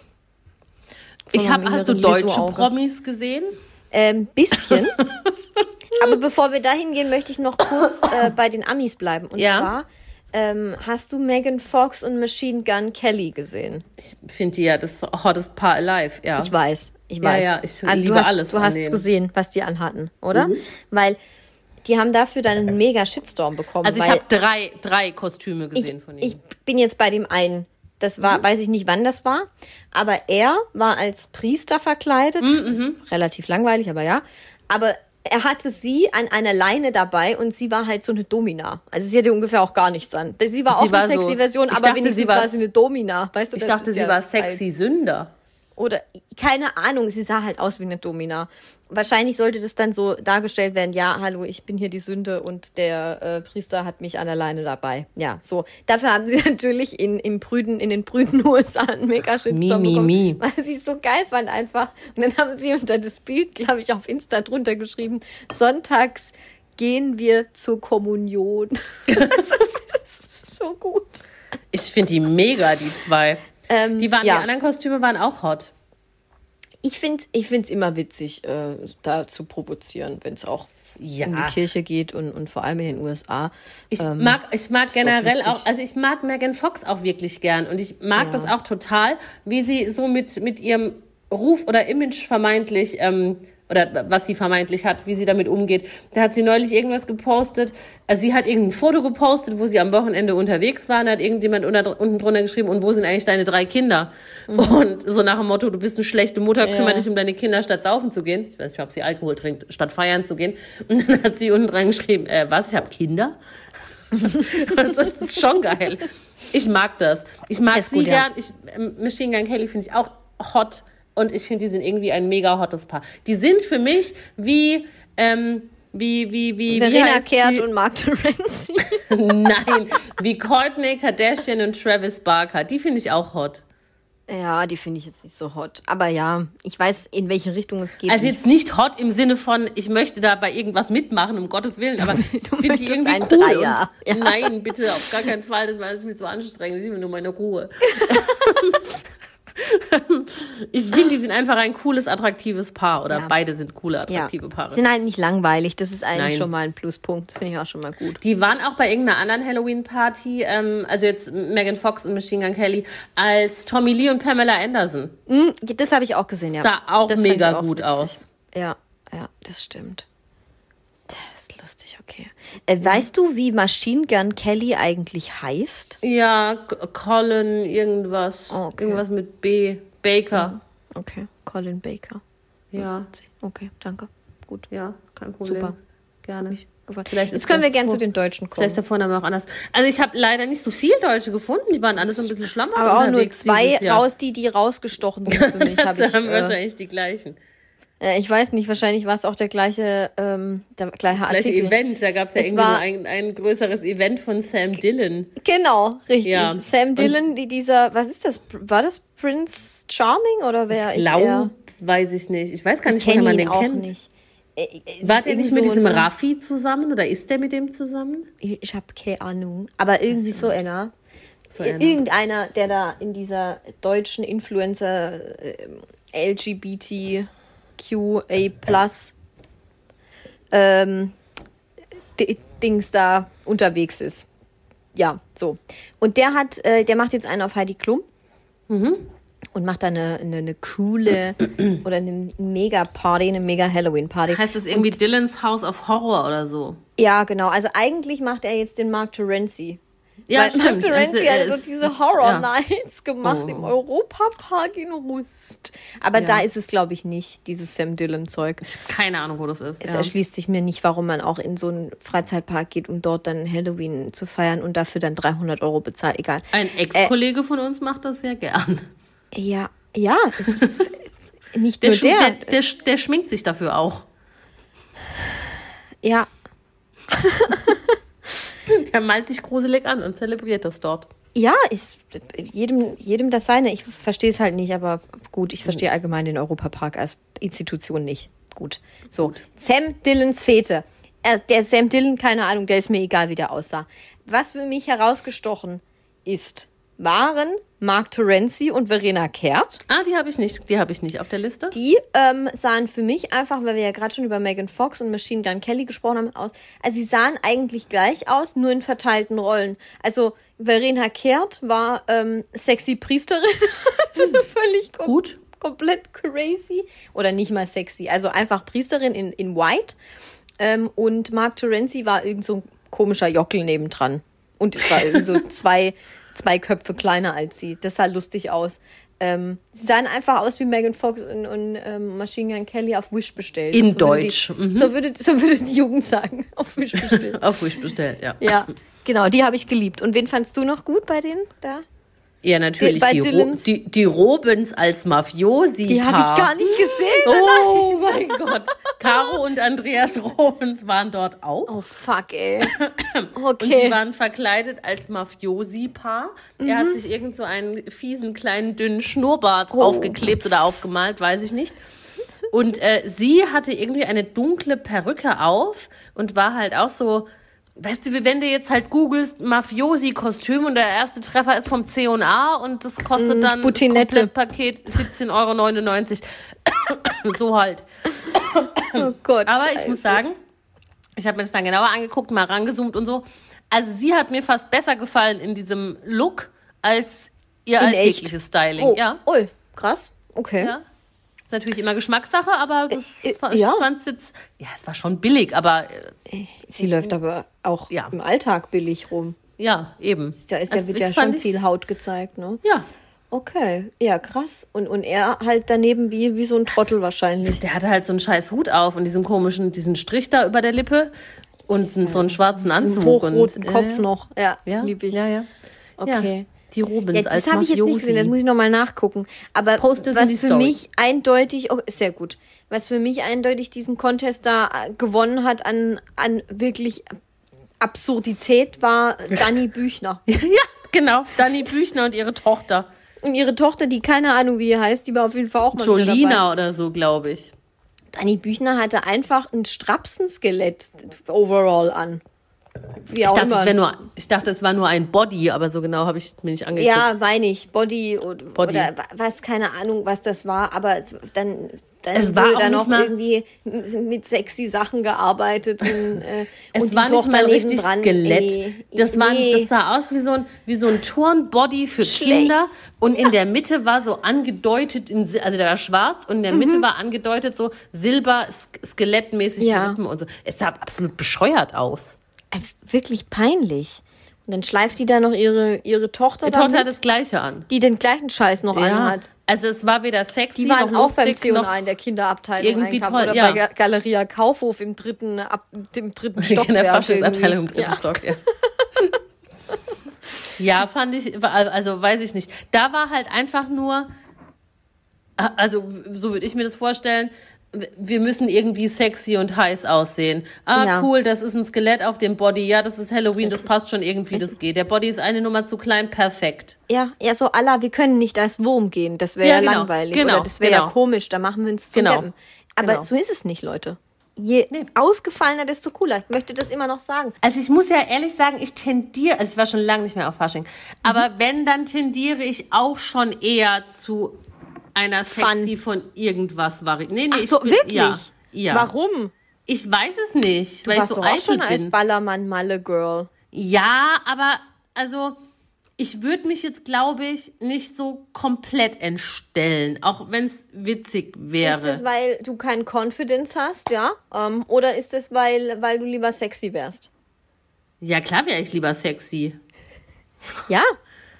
Vor Ich hab, meinem hast du deutsche. Promis gesehen? Ähm, bisschen. Aber bevor wir dahin gehen, möchte ich noch kurz äh, bei den Amis bleiben. Und Ja. zwar ähm, hast du Megan Fox und Machine Gun Kelly gesehen? Ich finde die ja das hottest Paar alive, ja. Ich weiß, ich Ja, weiß. ja, ich also liebe du hast, alles Du hast. Mhm. gesehen, was die anhatten, oder? Weil die haben dafür dann einen mega Shitstorm bekommen. also ich habe drei, drei Kostüme ich, gesehen von ihnen. ich bin jetzt bei dem einen. Das war, Mhm. weiß ich nicht, wann das war, aber er war als Priester verkleidet. Mhm, Relativ langweilig, aber ja. Aber er hatte sie an einer Leine dabei und sie war halt so eine Domina. Also sie hatte ungefähr auch gar nichts an. Sie war Sie auch war eine sexy so- Version, ich aber dachte, wenigstens sie war- war sie eine Domina. Weißt du, ich das dachte, sie ja war halt- sexy Sünder. Oder keine Ahnung, sie sah halt aus wie eine Domina. Wahrscheinlich sollte das dann so dargestellt werden, ja, hallo, ich bin hier die Sünde und der äh, Priester hat mich an der Leine dabei. Ja, so. Dafür haben sie natürlich in, im Brüden, in den Brüden USA einen mega Shitstorm Mi, mi, bekommen, mi. weil sie es so geil fand einfach. Und dann haben sie unter das Bild, glaube ich, auf Insta drunter geschrieben, sonntags gehen wir zur Kommunion. das ist so gut. Ich finde die mega, die zwei. Ähm, Die, waren, ja. die anderen Kostüme waren auch hot. Ich finde es ich immer witzig, äh, da zu provozieren, wenn es auch Ja. um die Kirche geht und, und vor allem in den USA. Ich Ähm, mag, ich mag generell auch, also ich mag Megan Fox auch wirklich gern und ich mag Ja. das auch total, wie sie so mit, mit ihrem Ruf oder Image vermeintlich, ähm, oder was sie vermeintlich hat, wie sie damit umgeht. Da hat sie neulich irgendwas gepostet. Also sie hat irgendein Foto gepostet, wo sie am Wochenende unterwegs war. Da hat irgendjemand unter, unten drunter geschrieben, und wo sind eigentlich deine drei Kinder? Und so nach dem Motto, du bist eine schlechte Mutter, kümmere Mhm. Ja. dich um deine Kinder, statt saufen zu gehen. Ich weiß nicht, ob sie Alkohol trinkt, statt feiern zu gehen. Und dann hat sie unten dran geschrieben, äh, was, ich habe Kinder? das ist schon geil. Ich mag das. Ich mag Ist sie gut, ja. gern. Ich, ähm, Machine Gun Kelly finde ich auch hot. Und ich finde, die sind irgendwie ein mega hottes Paar. Die sind für mich wie, ähm, wie, wie, wie, wie Verena heißt Kehrt und Mark Terenzi. Nein, wie Courtney Kardashian und Travis Barker. Die finde ich auch hot. ja, die finde ich jetzt nicht so hot. Aber ja, ich weiß, in welche Richtung es geht. Also jetzt nicht hot im Sinne von, ich möchte da bei irgendwas mitmachen, um Gottes Willen, aber ich finde die irgendwie cool. Dreier. Und, Nein, bitte, auf gar keinen Fall, das war viel zu anstrengend, ich will nur meine Ruhe. ich finde, die sind einfach ein cooles, attraktives Paar oder Ja. beide sind coole, ja, attraktive Paare. sind halt nicht langweilig. Das ist eigentlich Nein. schon mal ein Pluspunkt. Finde ich auch schon mal gut. Die waren auch bei irgendeiner anderen Halloween-Party, ähm, also jetzt Megan Fox und Machine Gun Kelly, als Tommy Lee und Pamela Anderson. Hm, Das habe ich auch gesehen, ja. Sah auch das mega auch gut witzig. aus. Ja, ja, das stimmt. Lustig, okay. Äh, weißt du, wie Machine Gun Kelly eigentlich heißt? Ja, Colin, irgendwas. Oh, okay. Irgendwas mit B. Baker. Okay, Colin Baker. Ja, Okay, danke. Gut. ja, kein Problem. Super. Gerne. Gefallen. Vielleicht Jetzt können wir gerne zu den Deutschen kommen. Vielleicht ist der Vorname auch anders. Also ich habe leider nicht so viele Deutsche gefunden. Die waren alle so ein bisschen schlammhaft Aber auch nur zwei raus, die, die rausgestochen sind für mich. hab Das ich, haben äh, wahrscheinlich die gleichen. Äh, ich weiß nicht, wahrscheinlich war es auch der gleiche, ähm, der gleiche Gleiche Artikel. Event. Da gab es ja Es irgendwie nur ein, ein größeres Event von Sam Dillon. Genau, richtig. Ja. Sam Dillon, die dieser, was ist das? War das Prince Charming oder wer ist er? Glaube, weiß ich nicht. Ich weiß gar Ich nicht, woher man den auch kennt. nicht. Äh, äh, es War der nicht mit diesem eine- Raffi zusammen oder ist der mit dem zusammen? Ich, ich habe keine Ahnung. Aber irgendwie so einer. So einer. Irgendeiner, der da in dieser deutschen Influencer äh, LGBTQA Plus ähm, Dings da unterwegs ist. Ja, so. Und der hat, äh, der macht jetzt einen auf Heidi Klum. Mhm. Und macht da eine, eine, eine coole oder eine Mega-Party, eine Mega-Halloween-Party. Heißt das irgendwie Dylan's House of Horror oder so? Ja, genau. Also eigentlich macht er jetzt den Mark Terenzi. Ja, Weil stimmt. Terenzi Also, hat so ist- diese Horror ja. Nights gemacht Oh. im Europapark in Rust. Aber da ist es, glaube ich, nicht, dieses Sam Dillon-Zeug. Keine Ahnung, wo das ist. Es ja. erschließt sich mir nicht, warum man auch in so einen Freizeitpark geht, um dort dann Halloween zu feiern und dafür dann 300 Euro bezahlt. Egal. Ein Ex-Kollege von uns macht das sehr gern. Ja, ja. Nicht Der, nur der. der, der, der schminkt sich dafür auch. Ja, Der malt sich gruselig an und zelebriert das dort. Ja, ich, jedem, jedem das seine. Ich verstehe es halt nicht, aber gut, ich verstehe allgemein den Europapark als Institution nicht. Gut. So, Sam Dillons Fete. Er, der Sam Dillon, keine Ahnung, der ist mir egal, wie der aussah. Was für mich herausgestochen ist, waren Mark Terenzi und Verena Kehrt. Ah, die habe ich nicht, die habe ich nicht auf der Liste. Die ähm, sahen für mich einfach, weil wir ja gerade schon über Megan Fox und Machine Gun Kelly gesprochen haben, aus. Also sie sahen eigentlich gleich aus, nur in verteilten Rollen. Also Verena Kehrt war ähm, sexy Priesterin. das ist völlig kom Gut. komplett crazy. Oder nicht mal sexy. Also einfach Priesterin in, in White. Ähm, und Mark Terenzi war irgend so ein komischer Jockel nebendran. Und es war irgendwie so zwei, zwei Köpfe kleiner als sie. Das sah lustig aus. Ähm, sie sahen einfach aus wie Megan Fox und, und ähm, Machine Gun Kelly auf Wish bestellt. In so würde Deutsch. Die, Mhm. so, würde, so würde die Jugend sagen. Auf Wish bestellt. Auf Wish bestellt, ja. ja, genau, die habe ich geliebt. Und wen fandst du noch gut bei denen da? Ja, natürlich. Bei Die, Ro die, die Robins als Mafiosi. Die habe ich gar nicht gesehen. Oh mein Gott. Caro und Andreas Robins waren dort auch. Oh, fuck, ey. Und sie Okay. waren verkleidet als Mafiosi-Paar. Er hat sich irgend so einen fiesen, kleinen, dünnen Schnurrbart aufgeklebt oder aufgemalt, weiß ich nicht. Und äh, sie hatte irgendwie eine dunkle Perücke auf und war halt auch so weißt du, wie wenn du jetzt halt googelst Mafiosi-Kostüm und der erste Treffer ist vom C&A und das kostet dann das Butinette. Paket 17,99 Euro. so halt. Oh Gott. Aber ich Scheiße. muss sagen, ich habe mir das dann genauer angeguckt, mal rangezoomt und so. Also sie hat mir fast besser gefallen in diesem Look als ihr In alltägliches echt? Styling. Oh, Ja, Ui, krass. Okay. ja. Natürlich immer Geschmackssache, aber das, Äh, ich ja. fand's jetzt, ja, es war schon billig, aber äh, Sie läuft aber auch Ja. im Alltag billig rum. ja, eben. Da ist ja, Also wird ich ja schon ich- viel Haut gezeigt, ne? Ja, Okay, ja, krass. Und, und er halt daneben wie, wie so ein Trottel wahrscheinlich. der hatte halt so einen scheiß Hut auf und diesen komischen, diesen Strich da über der Lippe und einen- so einen schwarzen Anzug. hochroten und, Kopf äh, noch. Ja, Ja, lieb ich. ja, ja. Okay. Die Rubens Ja, als das habe ich jetzt nicht gesehen, das muss ich nochmal nachgucken. Aber Post es in was für Story. mich eindeutig, oh, sehr gut, was für mich eindeutig diesen Contest da äh, gewonnen hat an, an wirklich Absurdität, war Dani Büchner. ja, genau. Dani Büchner und ihre Tochter. Und ihre Tochter, die keine Ahnung, wie die heißt, die war auf jeden Fall auch mal. Jolina oder so, glaube ich. Dani Büchner hatte einfach ein Strapsenskelett overall an. Wie Ich dachte, immer. nur, ich dachte, es war nur ein Body, aber so genau habe ich mir nicht angeguckt. Ja, meine ich, Body, oder, Body. oder wa- was, keine Ahnung, was das war, aber es, dann, dann Es wurde da noch irgendwie mit sexy Sachen gearbeitet und, äh, Es und war nicht mal richtig nebendran, Skelett. nee, das, war, nee. das sah aus wie so ein, wie so ein Turnbody für Schlecht. Kinder. Und in der Mitte war so angedeutet, in, also der war schwarz und in der Mitte war angedeutet so silber, sk- skelettmäßig Mhm. Ja. die Rippen und so. Es sah absolut bescheuert aus. Äh, wirklich peinlich. Und dann schleift die da noch ihre, ihre Tochter, Die Tochter hat das Gleiche an. die den gleichen Scheiß noch anhat. Also es war weder sexy Die waren noch auch beim C&A in der Kinderabteilung irgendwie einkaufen toll, oder ja. bei Ga- Galeria Kaufhof im dritten, ab, im dritten Stockwerk. in der Faschingsabteilung im dritten Stock. Ja. ja, fand ich, also weiß ich nicht. Da war halt einfach nur, also so würde ich mir das vorstellen, wir müssen irgendwie sexy und heiß aussehen. Ah, Ja. cool, das ist ein Skelett auf dem Body. Ja, das ist Halloween, das passt schon irgendwie, das geht. Der Body ist eine Nummer zu klein, perfekt. Ja, ja, so Allah, wir können nicht als Wurm gehen. Das wäre Ja, ja, genau, langweilig. genau, oder das wäre genau. ja komisch. Da machen wir uns zum Genau, Deppen. Aber genau. so ist es nicht, Leute. Je Nee. ausgefallener, desto cooler. Ich möchte das immer noch sagen. Also ich muss ja ehrlich sagen, ich tendiere, also ich war schon lange nicht mehr auf Fasching, aber Mhm. wenn, dann tendiere ich auch schon eher zu einer sexy von irgendwas Vari. Nee, nee, Ach ich so, bin, wirklich? Ja, ja. Warum? Ich weiß es nicht, Du weil ich warst so doch auch schon als bin. Ballermann-Malle-Girl. Ja, aber also ich würde mich jetzt, glaube ich, nicht so komplett entstellen, auch wenn es witzig wäre. Ist das, weil du kein Confidence hast, ja? Ähm, oder ist das, weil, weil du lieber sexy wärst? ja, klar wäre ich lieber sexy. Ja.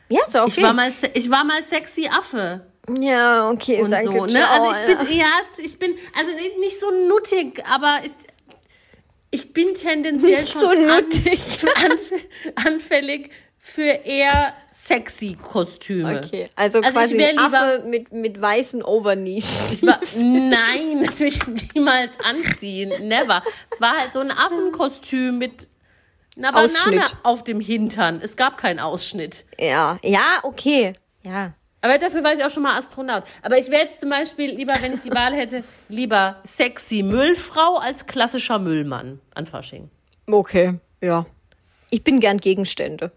Ja, ist okay. Ich, war mal, ich war mal sexy Affe. Ja, okay, und danke. so. Ne? ciao, Also ich bin, ja, ich bin, also nicht so nuttig, aber ich, ich bin tendenziell Nicht schon so nuttig. An, anfällig für eher sexy Kostüme. Okay, also, Also ich quasi ein lieber- Affe mit, mit weißen. Ich war, nein, das will ich niemals anziehen. Never. War halt so ein Affenkostüm mit einer Banane Ausschnitt. auf dem Hintern. Es gab keinen Ausschnitt. Ja, ja, okay. Ja. Aber dafür war ich auch schon mal Astronaut. Aber ich wäre jetzt zum Beispiel lieber, wenn ich die Wahl hätte, lieber sexy Müllfrau als klassischer Müllmann an Fasching. Okay, ja. Ich bin gern Gegenstände.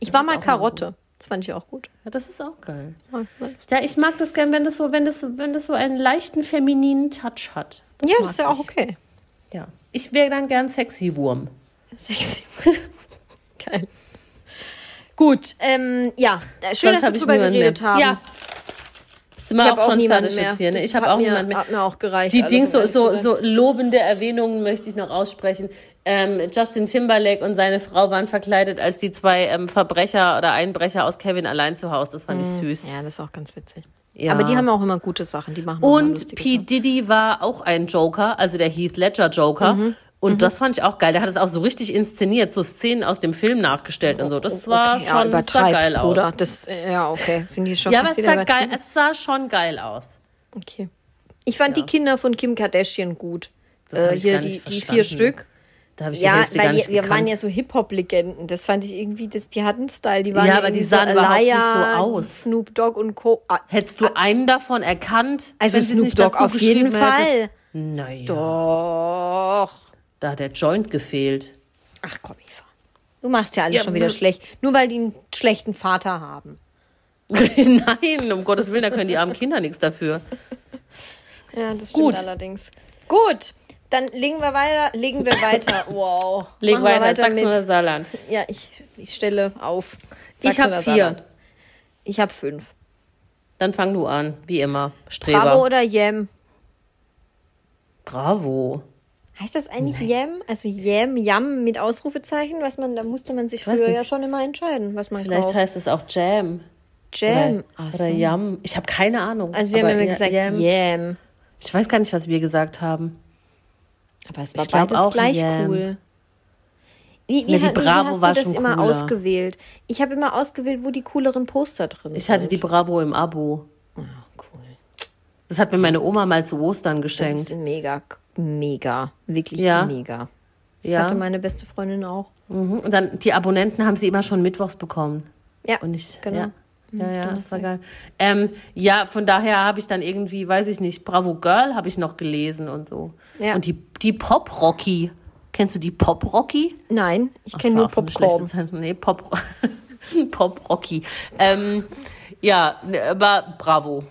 Ich war ist mal Karotte. Das fand ich auch gut. Ja, das ist auch geil. Ja, ich mag das gern, wenn das so, wenn das, so- wenn das so einen leichten femininen Touch hat. Ja, mag das ist ja auch okay. Ja. Ich wäre dann gern sexy Wurm. Sexy. Geil. Gut, ähm, ja, schön, Sonst dass wir ich drüber geredet mehr. haben. Ja. Sind ich wir habe auch auch schon fertig mehr. jetzt hier, ne? Ich habe auch mir, niemanden mehr. Hat mir auch gereicht. Die alles, Dings, so, so, so lobende Erwähnungen möchte ich noch aussprechen. Ähm, Justin Timberlake und seine Frau waren verkleidet als die zwei ähm, Verbrecher oder Einbrecher aus Kevin allein zu Hause. Das fand ich süß. Mhm. Ja, das ist auch ganz witzig. Ja. Aber die haben auch immer gute Sachen. Die machen Und P. Diddy war auch ein Joker, also der Heath Ledger Joker. Mhm. Und das fand ich auch geil. Der hat es auch so richtig inszeniert, so Szenen aus dem Film nachgestellt und so. Das war okay, ja, schon sah übertreib's, geil Bruder. aus. Das, äh, ja, okay. Finde ich schon Ja, aber es sah, geil, es sah schon geil aus. Okay. Ich fand die Kinder von Kim Kardashian gut. Äh, hier gar die, nicht die vier. Stück. Da habe ich die Ja, Hälfte gar weil nicht die, wir gekannt. waren ja so Hip-Hop-Legenden. Das fand ich irgendwie, das, die hatten Style. Die waren Ja, aber die sahen überhaupt nicht Alaya, so aus. Snoop Dogg und Co. Ah, Hättest du einen davon erkannt? Also Snoop nicht Dogg auf jeden hätte? Fall. Naja, Doch. Da hat der Joint gefehlt. Ach komm, Eva. Du machst ja alles Ja, schon wieder schlecht. Nur weil die einen schlechten Vater haben. Nein, um Gottes Willen, da können die armen Kinder nichts dafür. Ja, das stimmt Gut. allerdings. Gut, dann legen wir weiter. Legen wir weiter. Wow. Leg Machen wir weiter, Sachsen mit. Saarland. Ja, ich, ich stelle auf. Ich Sachsen habe oder vier. Ich habe fünf. Dann fang du an, wie immer. Streber. Bravo oder Yam? Bravo. Heißt das eigentlich Yam? Also Yam, Yam mit Ausrufezeichen? Was man, da musste man sich früher ja schon immer entscheiden, was man Vielleicht kauft. heißt es auch Jam. Jam. Oder, Ach oder. Yam. Ich habe keine Ahnung. Also wir haben immer gesagt Yam. Yam. Ich weiß gar nicht, was wir gesagt haben. Aber es war Ich beides auch gleich Yam. cool. Wie, wie, Ja, die hat- wie Bravo hast war du das schon immer cooler. ausgewählt? Ich habe immer ausgewählt, wo die cooleren Poster drin Ich hatte sind. die Bravo im Abo. cool. Das hat mir meine Oma mal zu Ostern Das geschenkt. ist mega, mega, wirklich Ja. mega. Das Ja. hatte meine beste Freundin auch. Mhm. Und dann die Abonnenten haben sie immer schon mittwochs bekommen. Ja, Und ich, genau. ja. Ja, ja, stimmt, das war geil. Ähm, ja, von daher habe ich dann irgendwie, weiß ich nicht, Bravo Girl habe ich noch gelesen und so. Ja. Und die, die Pop Rocky. Kennst du die Pop Rocky? Nein, ich kenne nur so Popcorn. Nee, Pop, Pop Rocky. Ähm, ja, ne, aber bravo.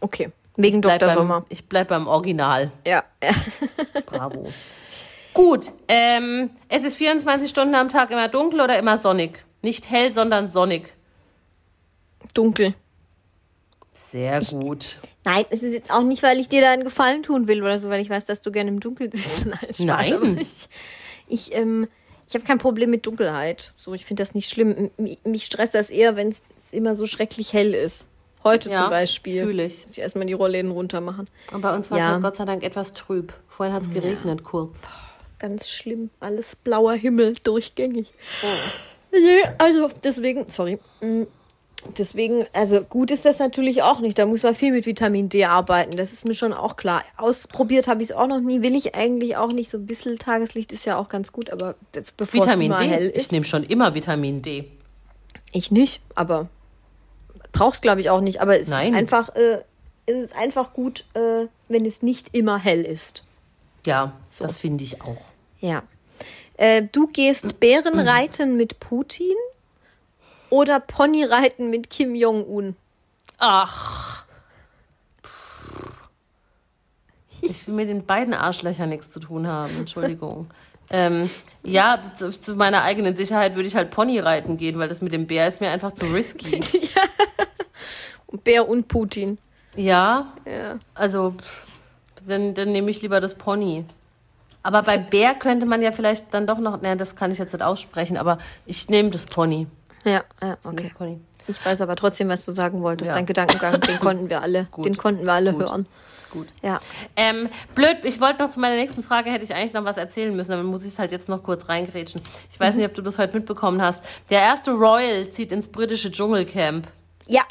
Okay, wegen Bleib Dr. beim, Sommer. Ich bleib beim Original. Ja. Bravo. Gut, ähm, es ist 24 Stunden am Tag immer dunkel oder immer sonnig? Nicht hell, sondern sonnig. dunkel. Sehr gut. Nein, es ist jetzt auch nicht, weil ich dir da einen Gefallen tun will oder so, weil ich weiß, dass du gerne im Dunkeln sitzt. Nein, Spaß, Nein. Ich, ich, ähm, ich habe kein Problem mit Dunkelheit. So, ich finde das nicht schlimm. M mich stresst das eher, wenn es immer so schrecklich hell ist. Heute Ja, zum Beispiel. fühl ich. Muss ich erstmal die Rollläden runter machen. Und bei uns war es Ja. Gott sei Dank etwas trüb. Vorhin hat es geregnet, kurz. Ganz schlimm. Alles blauer Himmel, durchgängig. Nee, also deswegen, sorry. Mm, Deswegen, also gut ist das natürlich auch nicht. Da muss man viel mit Vitamin D arbeiten. Das ist mir schon auch klar. Ausprobiert habe ich es auch noch nie. Will ich eigentlich auch nicht. So ein bisschen Tageslicht ist ja auch ganz gut, aber be bevor Vitamin es immer D. hell Ich ist. nehme schon immer Vitamin D. Ich nicht, aber brauch's glaube ich auch nicht. Aber es Nein. ist einfach, äh, es ist einfach gut, äh, wenn es nicht immer hell ist. Ja, das finde ich auch. Ja. Äh, du gehst Bärenreiten mit Putin oder Ponyreiten mit Kim Jong-un? Ach. Ich will mit den beiden Arschlöchern nichts zu tun haben. Entschuldigung. ähm, ja, zu, zu meiner eigenen Sicherheit würde ich halt Ponyreiten gehen, weil das mit dem Bär ist mir einfach zu risky. Bär und Putin. Ja, Ja. also dann, dann nehme ich lieber das Pony. Aber bei Bär könnte man ja vielleicht dann doch noch, naja, das kann ich jetzt nicht aussprechen, aber ich nehme das Pony. Ja, ja, Das okay. Pony. Ich weiß aber trotzdem, was du sagen wolltest. Ja. Dein Gedankengang, den konnten wir alle, Gut. den konnten wir alle Gut. hören. Gut. Ja. Ähm, blöd, ich wollte noch zu meiner nächsten Frage, hätte ich eigentlich noch was erzählen müssen, aber muss ich es halt jetzt noch kurz reingrätschen. Ich weiß nicht, ob du das heute mitbekommen hast. Der erste Royal zieht ins britische Dschungelcamp. Ja.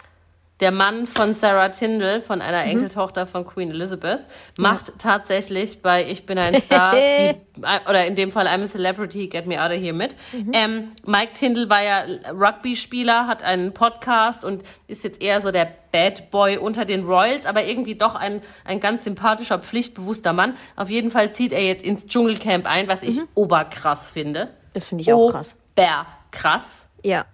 Der Mann von Sarah Tindall, von einer Enkeltochter von Queen Elizabeth, macht tatsächlich bei Ich bin ein Star, die, oder in dem Fall I'm a Celebrity, Get Me Out of Here mit. Ähm, Mike Tindall war ja Rugby-Spieler, hat einen Podcast und ist jetzt eher so der Bad Boy unter den Royals, aber irgendwie doch ein, ein ganz sympathischer, pflichtbewusster Mann. Auf jeden Fall zieht er jetzt ins Dschungelcamp ein, was ich oberkrass finde. Das finde ich auch krass. Oberkrass. Ja.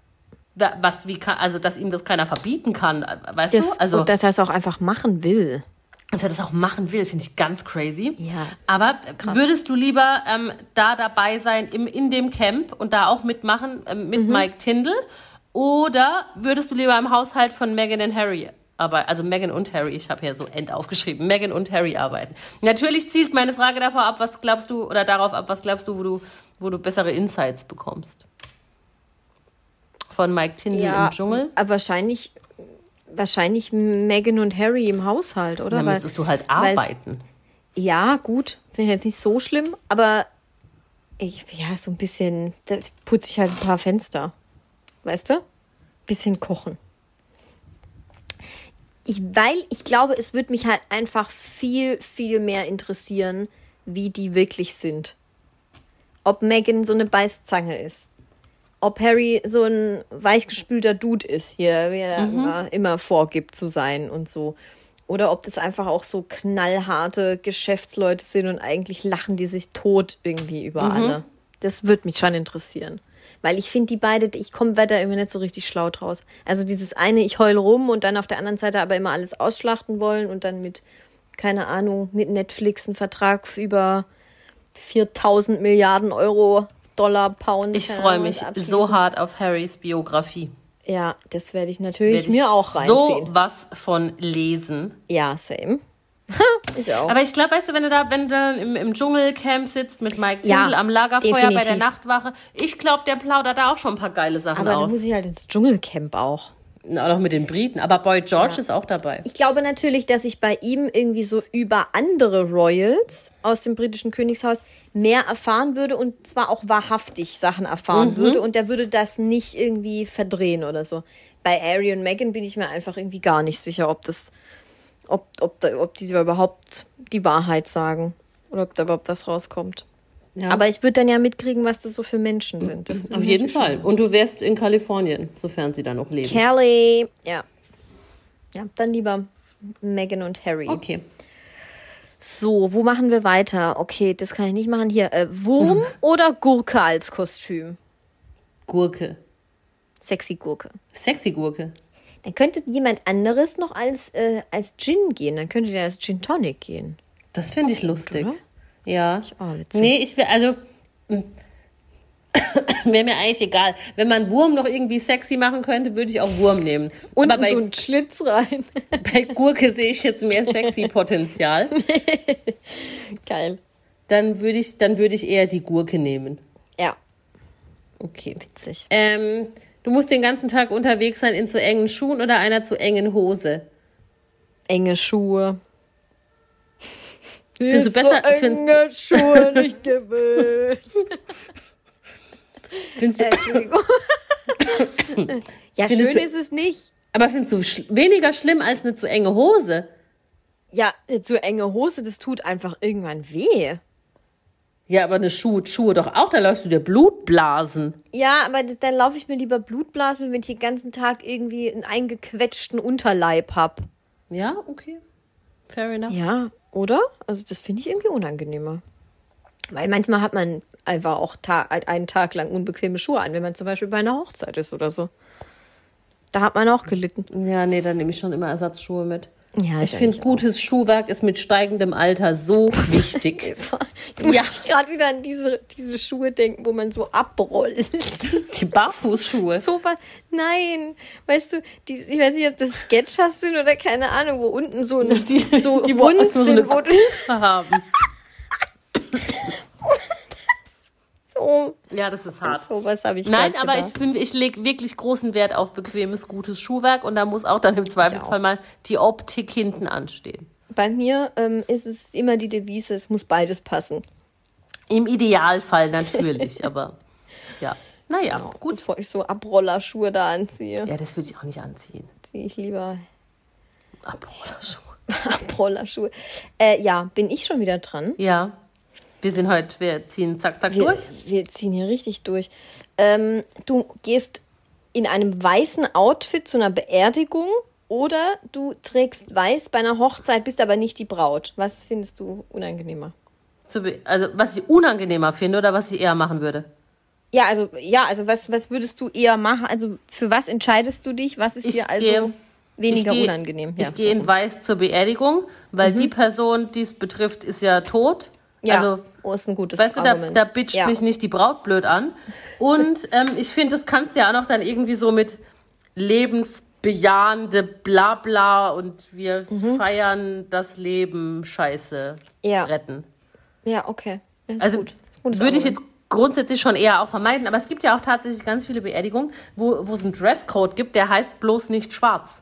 Was, wie kann, also, dass ihm das keiner verbieten kann, weißt Das, du? Also, und dass er es auch einfach machen will. dass er das auch machen will, finde ich ganz crazy. Ja, Aber würdest du lieber ähm, da dabei sein im, in dem Camp und da auch mitmachen ähm, mit Mike Tindall? Oder würdest du lieber im Haushalt von Meghan und Harry arbeiten? Also Meghan und Harry, ich habe hier so End aufgeschrieben. Meghan und Harry arbeiten. Natürlich zielt meine Frage davor ab, was glaubst du, oder darauf ab, was glaubst du, wo du, wo du bessere Insights bekommst? Von Mike Tindall im Dschungel? aber wahrscheinlich, wahrscheinlich Meghan und Harry im Haushalt, oder? Dann Weil- müsstest du halt arbeiten. Ja, gut. Finde ich jetzt nicht so schlimm, aber ich, ja, so ein bisschen, da putze ich halt ein paar Fenster. Weißt du? Bisschen kochen. Ich, weil ich glaube, es würde mich halt einfach viel, viel mehr interessieren, wie die wirklich sind. Ob Megan so eine Beißzange ist. Ob Harry so ein weichgespülter Dude ist, hier, wie er immer, immer vorgibt zu sein und so. Oder ob das einfach auch so knallharte Geschäftsleute sind und eigentlich lachen die sich tot irgendwie über alle. Das würde mich schon interessieren. Weil ich finde die beide, ich komme da irgendwie nicht so richtig schlau draus. Also dieses eine, ich heul rum und dann auf der anderen Seite aber immer alles ausschlachten wollen und dann mit, keine Ahnung, mit Netflix einen Vertrag über 4000 Milliarden Euro, Dollar, Pound. Ich freue mich so hart auf Harrys Biografie. Ja, das werde ich natürlich Werd ich mir auch so reinziehen. was von lesen. Ja, same. ich auch. Aber ich glaube, weißt du, wenn du da, wenn du dann im, im Dschungelcamp sitzt mit Mike Ja, Tindall am Lagerfeuer bei der definitiv. Nachtwache, ich glaube, der plaudert da auch schon ein paar geile Sachen Aber dann aus. muss ich halt ins Dschungelcamp auch. Auch mit den Briten. Aber Boy George ist auch dabei. Ich glaube natürlich, dass ich bei ihm irgendwie so über andere Royals aus dem britischen Königshaus mehr erfahren würde und zwar auch wahrhaftig Sachen erfahren würde und der würde das nicht irgendwie verdrehen oder so. Bei Harry und Meghan bin ich mir einfach irgendwie gar nicht sicher, ob das, ob, ob, da, ob die überhaupt die Wahrheit sagen oder ob da überhaupt was rauskommt. Ja. Aber ich würde dann ja mitkriegen, was das so für Menschen sind. Das Auf jeden Fall. Und du wärst in Kalifornien, sofern sie da noch leben. Kelly, ja. Ja, dann lieber Meghan und Harry. Okay. So, wo machen wir weiter? Okay, das kann ich nicht machen. Hier, äh, Wurm oder Gurke als Kostüm? Gurke. Sexy Gurke. Sexy Gurke. Dann könnte jemand anderes noch als, äh, als Gin gehen. Dann könnte der als Gin Tonic gehen. Das finde ich lustig. oder? Ja. auch witzig. Nee, ich will, also. Wäre mir eigentlich egal. Wenn man Wurm noch irgendwie sexy machen könnte, würde ich auch Wurm nehmen. Und bei, so einen Schlitz rein. bei Gurke sehe ich jetzt mehr sexy Potenzial. Geil. Dann würde ich, dann würde ich eher die Gurke nehmen. Ja, Okay. witzig. Ähm, du musst den ganzen Tag unterwegs sein in zu engen Schuhen oder einer zu engen Hose. Enge Schuhe. Findest du besser- So enge Schuhe nicht gewöhnt. Findest du, Äh, Entschuldigung. ja, Findest schön du- ist es nicht. aber findest du sch weniger schlimm als eine zu enge Hose? Ja, eine zu enge Hose, das tut einfach irgendwann weh. Ja, aber eine Schuhe, Schuhe doch auch, da läufst du dir Blutblasen. Ja, aber dann laufe ich mir lieber Blutblasen, wenn ich den ganzen Tag irgendwie einen eingequetschten Unterleib hab. Ja, okay. Fair enough. Ja, oder? Also das finde ich irgendwie unangenehmer. Weil manchmal hat man einfach auch ta einen Tag lang unbequeme Schuhe an, wenn man zum Beispiel bei einer Hochzeit ist oder so. Da hat man auch gelitten. Ja, nee, dann nehme ich schon immer Ersatzschuhe mit. Ja, Ich finde, gutes Schuhwerk ist mit steigendem Alter so wichtig. Ich muss Ja. gerade wieder an diese, diese Schuhe denken, wo man so abrollt. Die Barfußschuhe. so. Nein, weißt du, die, ich weiß nicht, ob das Sketchers sind oder keine Ahnung, wo unten so ein Die, so die wollten so eine sind, wo haben. So, Ja, das ist hart. so was habe ich Nein, aber ich gedacht. finde, ich lege wirklich großen Wert auf bequemes, gutes Schuhwerk und da muss auch dann im Zweifelsfall mal die Optik hinten anstehen. Bei mir ähm, ist es immer die Devise, es muss beides passen. Im Idealfall natürlich, aber ja. Naja, gut. Bevor ich so Abrollerschuhe da anziehe, Ja, das würde ich auch nicht anziehen. ziehe ich lieber Abrollerschuhe. Abrollerschuhe. Äh, ja, bin ich schon wieder dran? Ja. Wir sind heute, wir ziehen zack, zack Wir, durch. wir ziehen hier richtig durch. Ähm, du gehst in einem weißen Outfit zu einer Beerdigung oder du trägst weiß bei einer Hochzeit, bist aber nicht die Braut. Was findest du unangenehmer? Also, was ich unangenehmer finde oder was ich eher machen würde. Ja, also ja, also was, was würdest du eher machen? Also für was entscheidest du dich? Was ist Ich dir also gehe- weniger ich geh- unangenehm? Ich Ja, gehe in so. weiß zur Beerdigung, weil die Person, die es betrifft, ist ja tot. Ja, Also, oh, ist ein gutes weißt du, da, Argument. da bitcht ja. mich nicht die Braut blöd an. Und ähm, ich finde, das kannst du ja auch noch dann irgendwie so mit lebensbejahende Blabla und wir feiern das Leben Scheiße Mhm. Ja. retten. Ja, okay. Ist Also gut. Würde ich Argument. jetzt grundsätzlich schon eher auch vermeiden. Aber es gibt ja auch tatsächlich ganz viele Beerdigungen, wo, wo es einen Dresscode gibt, der heißt bloß nicht schwarz.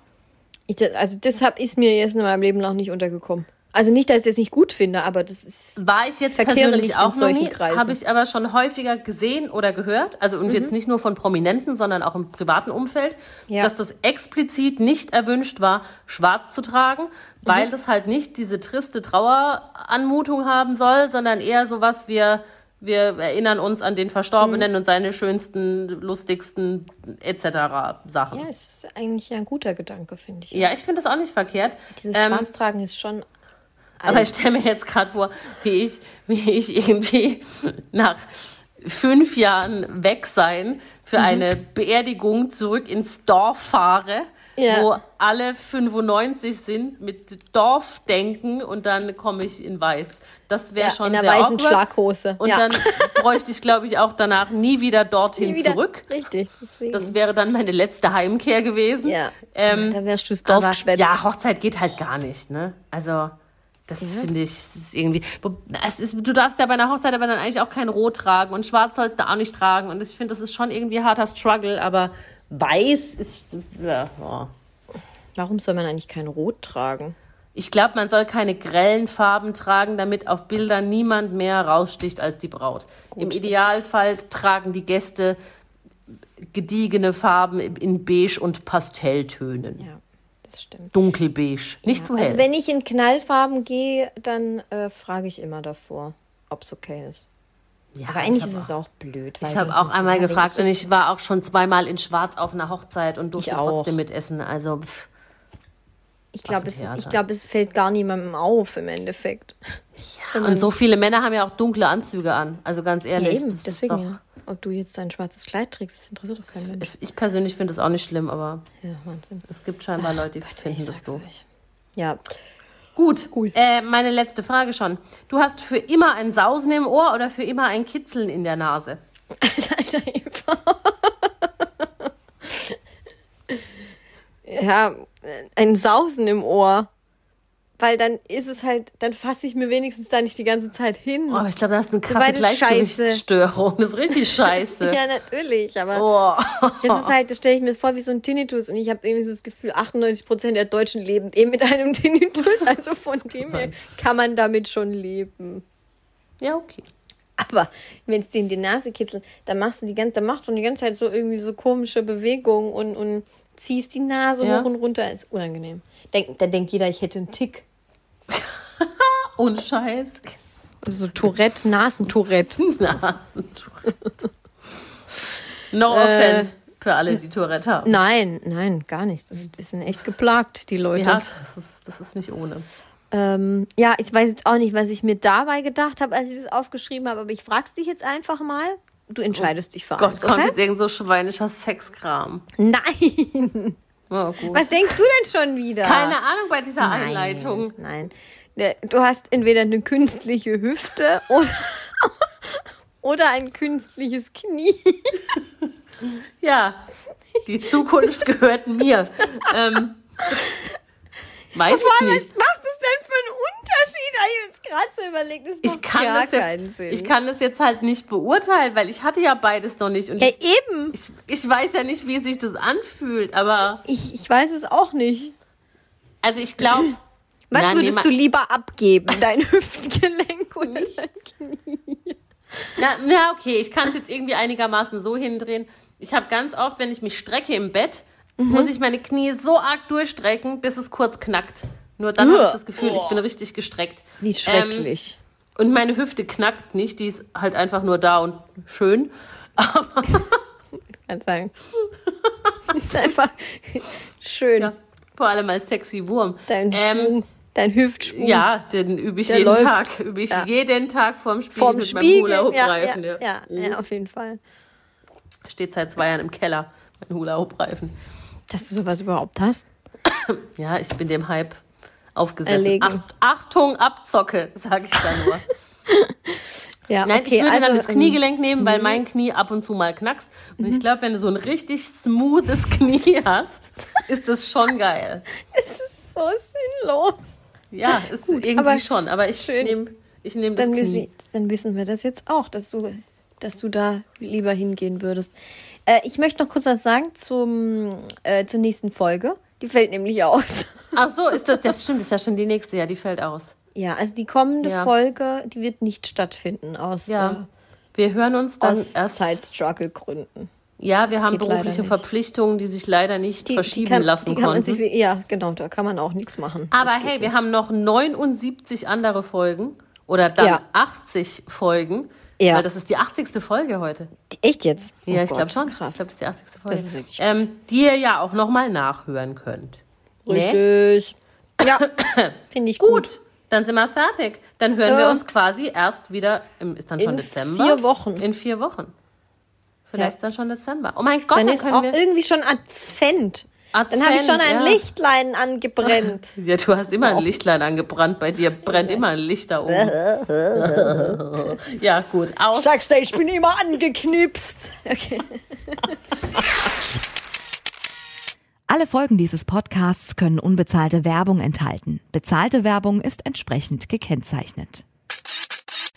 Ich, das- also deshalb ist mir jetzt in meinem Leben noch nicht untergekommen. Also nicht, dass ich das nicht gut finde, aber das ist War ich jetzt persönlich auch noch solchen nie, habe ich aber schon häufiger gesehen oder gehört, also und jetzt nicht nur von Prominenten, sondern auch im privaten Umfeld, Ja. dass das explizit nicht erwünscht war, schwarz zu tragen, weil das halt nicht diese triste Traueranmutung haben soll, sondern eher sowas, wir, wir erinnern uns an den Verstorbenen und seine schönsten, lustigsten etc. Sachen. ja, es ist eigentlich ein guter Gedanke, finde ich. Ja, ich finde das auch nicht verkehrt. Dieses Ähm, Schwarztragen ist schon aber ich stelle mir jetzt gerade vor, wie ich, wie ich irgendwie nach fünf Jahren weg sein, für Mhm. eine Beerdigung zurück ins Dorf fahre, Ja. wo alle 95 sind mit Dorfdenken und dann komme ich in weiß. Das wäre Ja, schon in einer sehr weißen awkward. Schlaghose. Und ja. dann bräuchte ich, glaube ich, auch danach nie wieder dorthin Nie wieder- zurück. Richtig. Deswegen. Das wäre dann meine letzte Heimkehr gewesen. ja. Ähm, da wärst du das Dorf aber, geschwätzt. ja, Hochzeit geht halt gar nicht, ne? Also, das finde ich, das ist irgendwie. Es ist, du darfst ja bei einer Hochzeit aber dann eigentlich auch kein Rot tragen und Schwarz sollst du auch nicht tragen. Und ich finde, das ist schon irgendwie harter Struggle, aber weiß ist. Ja, ja. Warum soll man eigentlich kein Rot tragen? Ich glaube, man soll keine grellen Farben tragen, damit auf Bildern niemand mehr raussticht als die Braut. Im Idealfall tragen die Gäste gediegene Farben in Beige und Pastelltönen. Ja, das stimmt. Dunkelbeige, nicht zu hell. Also wenn ich in Knallfarben gehe, dann äh, frage ich immer davor, ob es okay ist. ja, Aber eigentlich ich ist es auch blöd. Ich habe auch einmal ja, gefragt und ich war auch schon zweimal in Schwarz auf einer Hochzeit und durfte auch. trotzdem mitessen. Also pff, Ich glaube, es, ich glaub, es fällt gar niemandem auf im Endeffekt. und so viele Männer haben ja auch dunkle Anzüge an. Also ganz Ja, ehrlich, eben, das ist deswegen doch, ja. Ob du jetzt dein schwarzes Kleid trägst, das interessiert doch keinen Mensch. ich persönlich finde das auch nicht schlimm, aber Ja, Wahnsinn. es gibt scheinbar Leute, die finden Ich das doof. euch. Ja, Gut, Cool. Äh, meine letzte Frage schon. Du hast für immer ein Sausen im Ohr oder für immer ein Kitzeln in der Nase? Alter Eva. ja, ein Sausen im Ohr. Weil dann ist es halt, dann fasse ich mir wenigstens da nicht die ganze Zeit hin. Oh, aber ich glaube, da hast du eine krasse scheiße. Gleichgewichtsstörung. Das ist richtig scheiße. Ja, natürlich, aber Oh. das ist halt, das stelle ich mir vor wie so ein Tinnitus und ich habe irgendwie so das Gefühl, 98% der Deutschen leben eben mit einem Tinnitus, also von dem her kann man damit schon leben. Ja, okay. Aber wenn es dir in die Nase kitzelt, dann machst du die ganze, dann machst du die ganze Zeit so irgendwie so komische Bewegungen und, und ziehst die Nase Ja. hoch und runter, ist unangenehm. Denk, dann denkt jeder, ich hätte einen Tick. Ohne Scheiß. So Tourette, Nasentourette. Nasentourette. No Äh, offense für alle, die Tourette haben. Nein, nein, gar nicht. Die sind echt geplagt, die Leute. Ja, das ist, das ist nicht ohne. Ähm, ja, ich weiß jetzt auch nicht, was ich mir dabei gedacht habe, als ich das aufgeschrieben habe, aber ich frag's dich jetzt einfach mal. Du entscheidest dich für Gott, eins, kommt okay? jetzt irgend so schweinischer Sexkram. Nein! Oh. Was denkst du denn schon wieder? Keine Ahnung bei dieser Einleitung. Nein. Ne, Du hast entweder eine künstliche Hüfte oder, oder ein künstliches Knie. Ja, die Zukunft gehört mir. ähm, weiß ich Was nicht. macht es denn für einen Unterschied? Ich jetzt gerade so überlegt. Das Ich kann, gar das keinen jetzt, Sinn. ich kann das jetzt halt nicht beurteilen, weil ich hatte ja beides noch nicht. Und ja, ich, eben. ich, ich weiß ja nicht, wie sich das anfühlt, aber Ich, ich weiß es auch nicht. also ich glaube. Was würdest du lieber abgeben? Dein Hüftgelenk oder dein Knie? Na, na okay, ich kann es jetzt irgendwie einigermaßen so hindrehen. Ich habe ganz oft, wenn ich mich strecke im Bett, Mhm. muss ich meine Knie so arg durchstrecken, bis es kurz knackt. Nur dann habe ich das Gefühl, ich bin richtig gestreckt. Wie schrecklich. Und meine Hüfte knackt nicht, die ist halt einfach nur da und schön. Kann sagen. ist einfach schön. Ja, vor allem als sexy Wurm. Dein ähm, Schwung, dein Hüftschwung. ja, den übe ich jeden läuft. Tag. Übe ich Ja. jeden Tag vorm Spiegel Vorm mit meinem Spiegel. Hula-Hoop-Reifen. Ja, ja, ja, ja, auf jeden Fall. Steht seit zwei Jahren im Keller, mein Hula-Hoop-Reifen. Dass du sowas überhaupt hast. Ja, ich bin dem Hype aufgesessen. Acht, Achtung, Abzocke, sage ich da nur. Ja, Nein, ich würde dann das Kniegelenk nehmen, weil mein Knie ab und zu mal knackst. Und Mhm. ich glaube, wenn du so ein richtig smoothes Knie hast, ist das schon geil. Es ist so sinnlos. Ja, ist irgendwie aber schon. Aber ich nehme ich nehm das Dann, Knie. wissen- dann wissen wir das jetzt auch, dass du, dass du da lieber hingehen würdest. Äh, ich möchte noch kurz was sagen zum, äh, zur nächsten Folge. Die fällt nämlich aus. Ach so, ist das, das stimmt, das ist ja schon die nächste, ja, die fällt aus. Ja, also die kommende Ja. Folge, die wird nicht stattfinden aus, Ja. Wir hören uns äh, dann aus erst. Zeitstruggle-Gründen. Ja, wir Das haben berufliche. Verpflichtungen, die sich leider nicht verschieben kann, lassen die kann man konnten. sich, Ja, genau, da kann man auch nichts machen. Aber Das hey, wir nicht. haben noch 79 andere Folgen oder dann Ja. 80 Folgen. Ja. Weil das ist die 80. Folge heute. Echt jetzt? Oh Ja, ich glaube schon. Krass. Ich glaube, das ist die 80. Folge. Das ist wirklich krass. ähm, die ihr ja auch nochmal nachhören könnt. Ne? Richtig. Ja, finde ich gut. Gut. Dann sind wir fertig. Dann hören Ja. wir uns quasi erst wieder, im, ist dann schon In Dezember? vier Wochen. In vier Wochen. Vielleicht Ja. dann schon Dezember. Oh mein Gott, Dann dann, ist können auch wir... irgendwie schon Advent. Dann habe ich Advent, schon ein ja. Lichtlein angebrennt. Ja, du hast immer ein Lichtlein angebrannt. Bei dir brennt immer ein Licht da oben. ja, gut. Aus. Sagst du, ich bin immer angeknipst. Okay. Alle Folgen dieses Podcasts können unbezahlte Werbung enthalten. Bezahlte Werbung ist entsprechend gekennzeichnet.